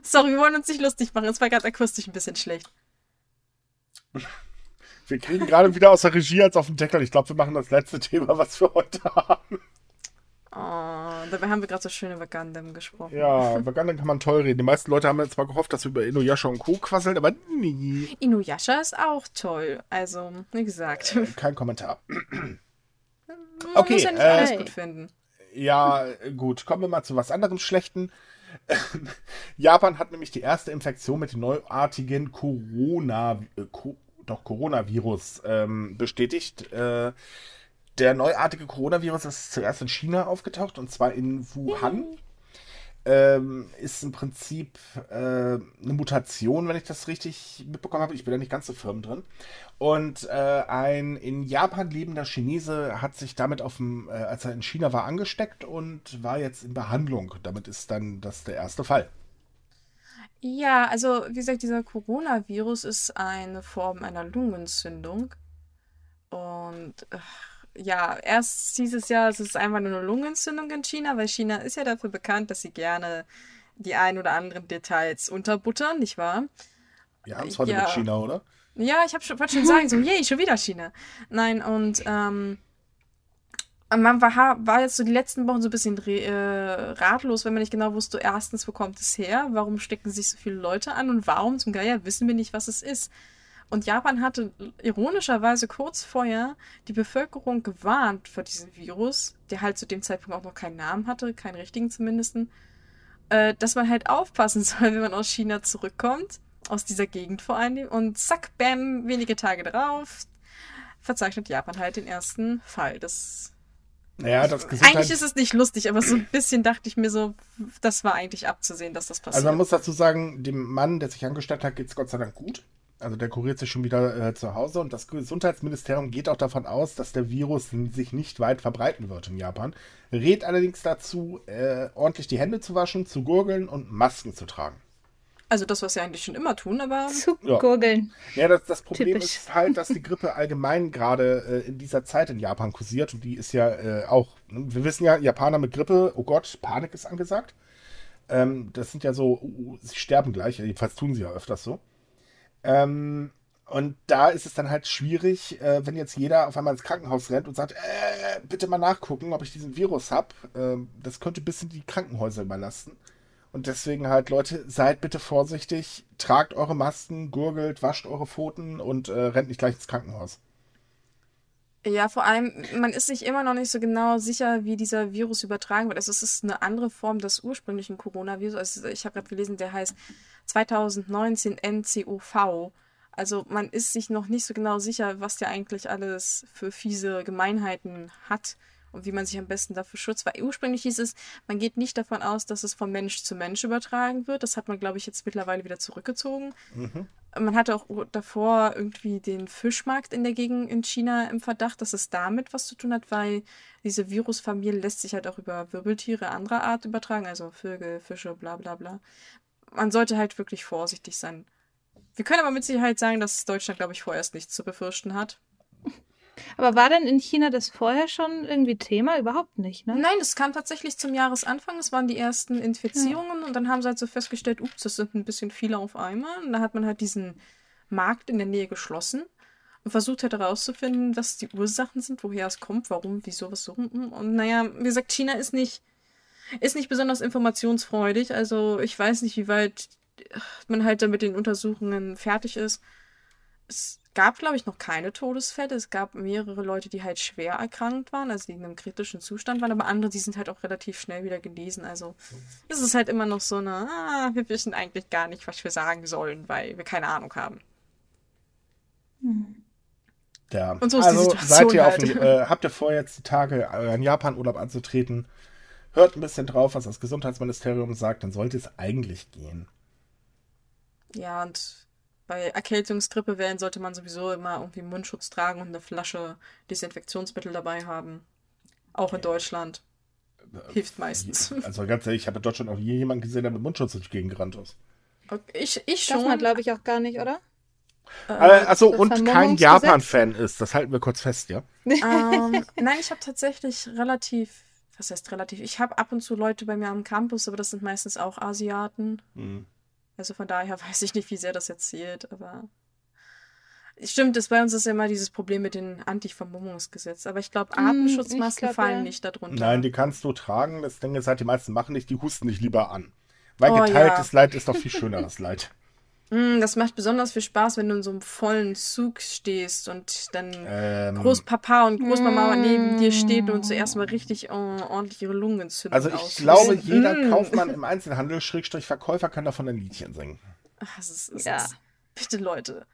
Sorry, wir wollen uns nicht lustig machen. Es war gerade akustisch ein bisschen schlecht. Wir kriegen gerade wieder aus der Regie als auf den Deckel. Ich glaube, wir machen das letzte Thema, was wir heute haben. Oh, dabei haben wir gerade so schön über Gundam gesprochen. Ja, über Gundam kann man toll reden. Die meisten Leute haben jetzt mal gehofft, dass wir über Inuyasha und Co. quasseln, aber nie. Inuyasha ist auch toll. Also, wie gesagt. Kein Kommentar. Okay, muss ja nicht äh, alles gut finden. Ja, gut. Kommen wir mal zu was anderem Schlechten. (laughs) Japan hat nämlich die erste Infektion mit dem neuartigen Corona, äh, Co doch, Coronavirus ähm, bestätigt. Äh, der neuartige Coronavirus ist zuerst in China aufgetaucht und zwar in Wuhan. Ähm, ist im Prinzip äh, eine Mutation, wenn ich das richtig mitbekommen habe. Ich bin da nicht ganz so firm drin. Und äh, ein in Japan lebender Chinese hat sich damit auf dem, äh, als er in China war, angesteckt und war jetzt in Behandlung. Damit ist dann das der erste Fall. Ja, also wie gesagt, dieser Coronavirus ist eine Form einer Lungenentzündung. Und ach, ja, erst hieß es ja, es ist einfach nur eine Lungenentzündung in China, weil China ist ja dafür bekannt, dass sie gerne die ein oder anderen Details unterbuttern, nicht wahr? Wir haben es heute Ja. mit China, oder? Ja, ich hab schon, wollte schon sagen, so, (laughs) yay, schon wieder China. Nein, und ähm, man war, war jetzt so die letzten Wochen so ein bisschen äh, ratlos, wenn man nicht genau wusste, erstens, wo kommt es her, warum stecken sich so viele Leute an und warum zum Geier wissen wir nicht, was es ist. Und Japan hatte ironischerweise kurz vorher die Bevölkerung gewarnt vor diesem Virus, der halt zu dem Zeitpunkt auch noch keinen Namen hatte, keinen richtigen zumindest, äh, dass man halt aufpassen (laughs) soll, wenn man aus China zurückkommt, aus dieser Gegend vor allem. Und zack, bam, wenige Tage darauf verzeichnet Japan halt den ersten Fall. Das Naja, das eigentlich ist es nicht lustig, aber so ein bisschen dachte ich mir so, das war eigentlich abzusehen, dass das passiert. Also man muss dazu sagen, dem Mann, der sich angesteckt hat, geht es Gott sei Dank gut. Also der kuriert sich schon wieder äh, zu Hause und das Gesundheitsministerium geht auch davon aus, dass der Virus sich nicht weit verbreiten wird in Japan. Rät allerdings dazu, äh, ordentlich die Hände zu waschen, zu gurgeln und Masken zu tragen. also das, was sie eigentlich schon immer tun, aber (laughs) Zu Ja. gurgeln. Ja, das, das Problem Typisch. ist halt, dass die Grippe allgemein gerade äh, in dieser Zeit in Japan kursiert und die ist ja äh, auch, wir wissen ja, Japaner mit Grippe, oh Gott, Panik ist angesagt. Ähm, das sind ja so, uh, sie sterben gleich, jedenfalls tun sie ja öfters so. Ähm, und da ist es dann halt schwierig, äh, wenn jetzt jeder auf einmal ins Krankenhaus rennt und sagt, äh, bitte mal nachgucken, ob ich diesen Virus habe. Ähm, das könnte ein bisschen die Krankenhäuser überlasten. Und deswegen halt, Leute, seid bitte vorsichtig, tragt eure Masken, gurgelt, wascht eure Pfoten und äh, rennt nicht gleich ins Krankenhaus. Ja, vor allem, man ist sich immer noch nicht so genau sicher, wie dieser Virus übertragen wird. Also es ist eine andere Form des ursprünglichen Coronavirus. Also ich habe gerade gelesen, der heißt 2019 NCOV. Also man ist sich noch nicht so genau sicher, was der eigentlich alles für fiese Gemeinheiten hat und wie man sich am besten dafür schützt. Weil ursprünglich hieß es, man geht nicht davon aus, dass es von Mensch zu Mensch übertragen wird. Das hat man, glaube ich, jetzt mittlerweile wieder zurückgezogen. Man hatte auch davor irgendwie den Fischmarkt in der Gegend in China im Verdacht, dass es damit was zu tun hat, weil diese Virusfamilie lässt sich halt auch über Wirbeltiere anderer Art übertragen, also Vögel, Fische, bla bla bla. Man sollte halt wirklich vorsichtig sein. Wir können aber mit Sicherheit sagen, dass Deutschland, glaube ich, vorerst nichts zu befürchten hat. Aber war denn in China das vorher schon irgendwie Thema? Überhaupt nicht, ne? Nein, es kam tatsächlich zum Jahresanfang. Es waren die ersten Infizierungen und dann haben sie halt so festgestellt, ups, das sind ein bisschen viele auf einmal. Und da hat man halt diesen Markt in der Nähe geschlossen und versucht halt herauszufinden, was die Ursachen sind, woher es kommt, warum, wieso, was so. Und naja, wie gesagt, China ist nicht, ist nicht besonders informationsfreudig. Also ich weiß nicht, wie weit man halt dann mit den Untersuchungen fertig ist. Es gab, glaube ich, noch keine Todesfälle. Es gab mehrere Leute, die halt schwer erkrankt waren, also die in einem kritischen Zustand waren, aber andere, die sind halt auch relativ schnell wieder genesen. Also es ist halt immer noch so eine, ah, wir wissen eigentlich gar nicht, was wir sagen sollen, weil wir keine Ahnung haben. Ja. Und so ist die also Situation seid ihr auf halt. dem, äh, habt ihr vor, jetzt die Tage euren Japan-Urlaub anzutreten? Hört ein bisschen drauf, was das Gesundheitsministerium sagt, dann sollte es eigentlich gehen. Ja, und bei Erkältungsgrippe wählen sollte man sowieso immer irgendwie Mundschutz tragen und eine Flasche Desinfektionsmittel dabei haben. Auch in Deutschland. Hilft meistens. (laughs) Also ganz ehrlich, ich habe in Deutschland noch nie jemanden gesehen, der mit Mundschutz durch die Gegend gerannt ist. Ich, ich schon. man, glaube ich, auch gar nicht, oder? Äh, also das und kein? Japan-Fan ist, das halten wir kurz fest, ja? (laughs) ähm, nein, ich habe tatsächlich relativ, was heißt relativ? Ich habe ab und zu Leute bei mir am Campus, aber das sind meistens auch Asiaten. Hm. Also von daher (laughs) weiß ich nicht, wie sehr das jetzt zählt, aber. Stimmt, es bei uns ist ja immer dieses Problem mit dem Anti-Vermummungsgesetz. Aber ich glaube, Hm, Atemschutzmasken ich glaub, fallen ja. nicht darunter. Nein, die kannst du tragen. Das Ding ist halt, die meisten machen nicht, die husten dich lieber an. Weil Oh, geteiltes Leid ist doch viel schöneres Leid. (laughs) Mm, das macht besonders viel Spaß, wenn du in so einem vollen Zug stehst und dann Ähm, Großpapa und Großmama neben dir steht und zuerst mal richtig äh, ordentlich ihre Lungenentzündung also ich auslösen. glaube, jeder Mm. Kaufmann im Einzelhandel, Schrägstrich Verkäufer, kann davon ein Liedchen singen. Ach, es ist, es Ja. ist, bitte Leute,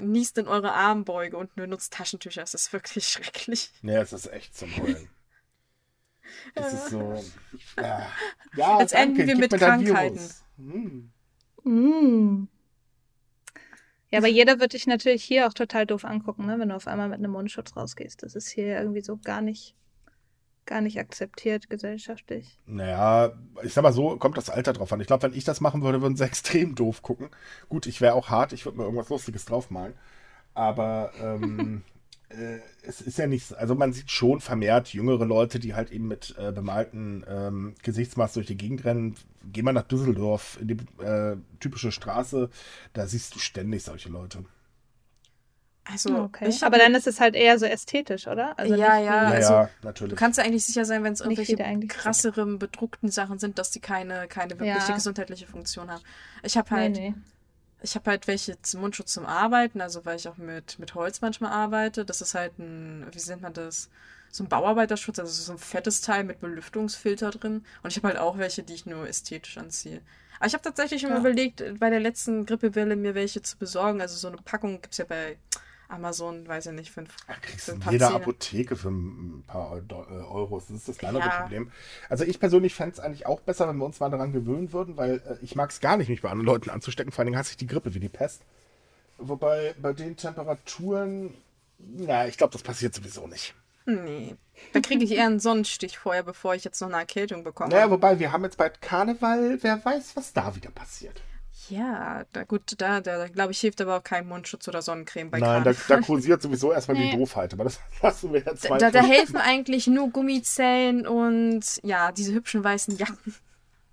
niest in eure Armbeuge und benutzt Taschentücher. Es ist wirklich (laughs) schrecklich. Nee, es ist echt zum Heulen. (laughs) Es ist so. Ja, ja Als enden wir gib mit Krankheiten. Hm. Mm. Ja, aber jeder wird dich natürlich hier auch total doof angucken, ne, wenn du auf einmal mit einem Mundschutz rausgehst. Das ist hier irgendwie so gar nicht, gar nicht akzeptiert gesellschaftlich. Naja, ich sag mal so, kommt das Alter drauf an. Ich glaube, wenn ich das machen würde, würden sie (laughs) extrem doof gucken. Gut, ich wäre auch hart, ich würde mir irgendwas Lustiges draufmalen. Aber ähm, äh, es ist ja nichts, also man sieht schon vermehrt jüngere Leute, die halt eben mit äh, bemalten ähm, Gesichtsmaß durch die Gegend rennen. Geh mal nach Düsseldorf in die äh, typische Straße, da siehst du ständig solche Leute. Also, okay. ich Aber dann ist es halt eher so ästhetisch, oder? Also Ja, nicht ja, also, ja, natürlich. Du kannst ja eigentlich sicher sein, wenn es irgendwelche krasseren, bedruckten Sachen sind, dass die keine, keine wirkliche Ja. gesundheitliche Funktion haben. Ich habe Nee, halt, nee. Ich habe halt welche zum Mundschutz zum Arbeiten, also weil ich auch mit, mit Holz manchmal arbeite. Das ist halt ein, wie nennt man das? So ein Bauarbeiterschutz, also so ein fettes Teil mit Belüftungsfilter drin. Und ich habe halt auch welche, die ich nur ästhetisch anziehe. Aber ich habe tatsächlich schon Ja. überlegt, bei der letzten Grippewelle mir welche zu besorgen. Also so eine Packung gibt es ja bei Amazon, weiß ich nicht, fünf. Ja, kriegst du in jeder Zähne. Apotheke für ein paar äh, Euros. Das ist das kleinere Ja. Problem. Also ich persönlich fände es eigentlich auch besser, wenn wir uns mal daran gewöhnen würden, weil äh, ich mag es gar nicht, mich bei anderen Leuten anzustecken. Vor allen Dingen hasse ich die Grippe wie die Pest. Wobei bei den Temperaturen, na, ich glaube, das passiert sowieso nicht. Nee. Da kriege ich eher einen Sonnenstich vorher, bevor ich jetzt noch eine Erkältung bekomme. Naja, wobei wir haben jetzt bald Karneval, wer weiß, was da wieder passiert. Ja, da, gut, da, da glaube ich, hilft aber auch kein Mundschutz oder Sonnencreme bei Nein, da, da kursiert sowieso erstmal Nee. die Doofheit, aber das (laughs) lassen wir jetzt Da, mal. da, da helfen eigentlich nur Gummizellen und ja, diese hübschen weißen Jacken.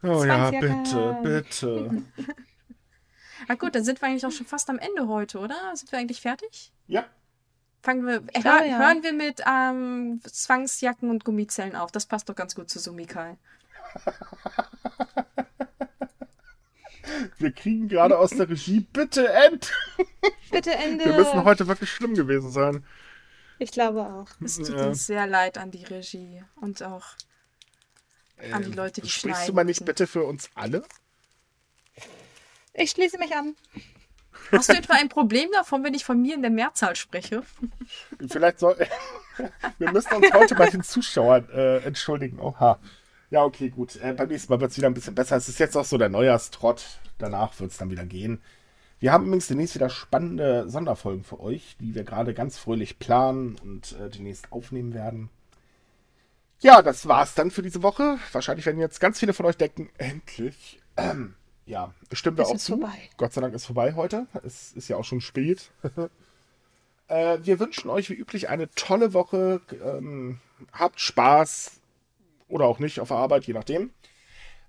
Oh ja, bitte, bitte. (laughs) Na gut, dann sind wir eigentlich auch schon fast am Ende heute, oder? Sind wir eigentlich fertig? Ja, Fangen wir, äh, glaube, hör, ja. hören wir mit ähm, Zwangsjacken und Gummizellen auf. Das passt doch ganz gut zu Sumikai. (laughs) wir kriegen gerade aus der Regie, bitte end. (laughs) Bitte Ende. Wir müssen heute wirklich schlimm gewesen sein. Ich glaube auch. Es tut Ja. uns sehr leid an die Regie und auch an die Leute, die Ähm, Sprichst schneiden. du mal nicht bitte für uns alle? Ich schließe mich an. Hast du etwa ein Problem davon, wenn ich von mir in der Mehrzahl spreche? Vielleicht soll. (laughs) wir müssen uns heute bei den Zuschauern äh, entschuldigen. Oha. Ja, okay, gut. Äh, beim nächsten Mal wird es wieder ein bisschen besser. Es ist jetzt auch so der Neujahrstrott. Danach wird es dann wieder gehen. Wir haben übrigens demnächst wieder spannende Sonderfolgen für euch, die wir gerade ganz fröhlich planen und äh, demnächst aufnehmen werden. Ja, das war's dann für diese Woche. Wahrscheinlich werden jetzt ganz viele von euch denken, endlich. Ähm, ja, wir Es auch ist zu. vorbei. Gott sei Dank ist vorbei heute. Es ist ja auch schon spät. (laughs) äh, wir wünschen euch wie üblich eine tolle Woche. Ähm, habt Spaß oder auch nicht auf der Arbeit, je nachdem.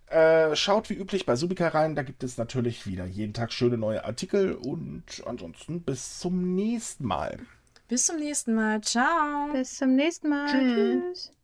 Äh, schaut wie üblich bei Subika rein. Da gibt es natürlich wieder jeden Tag schöne neue Artikel. Und ansonsten bis zum nächsten Mal. Bis zum nächsten Mal. Ciao. Bis zum nächsten Mal. Tschüss. Tschüss.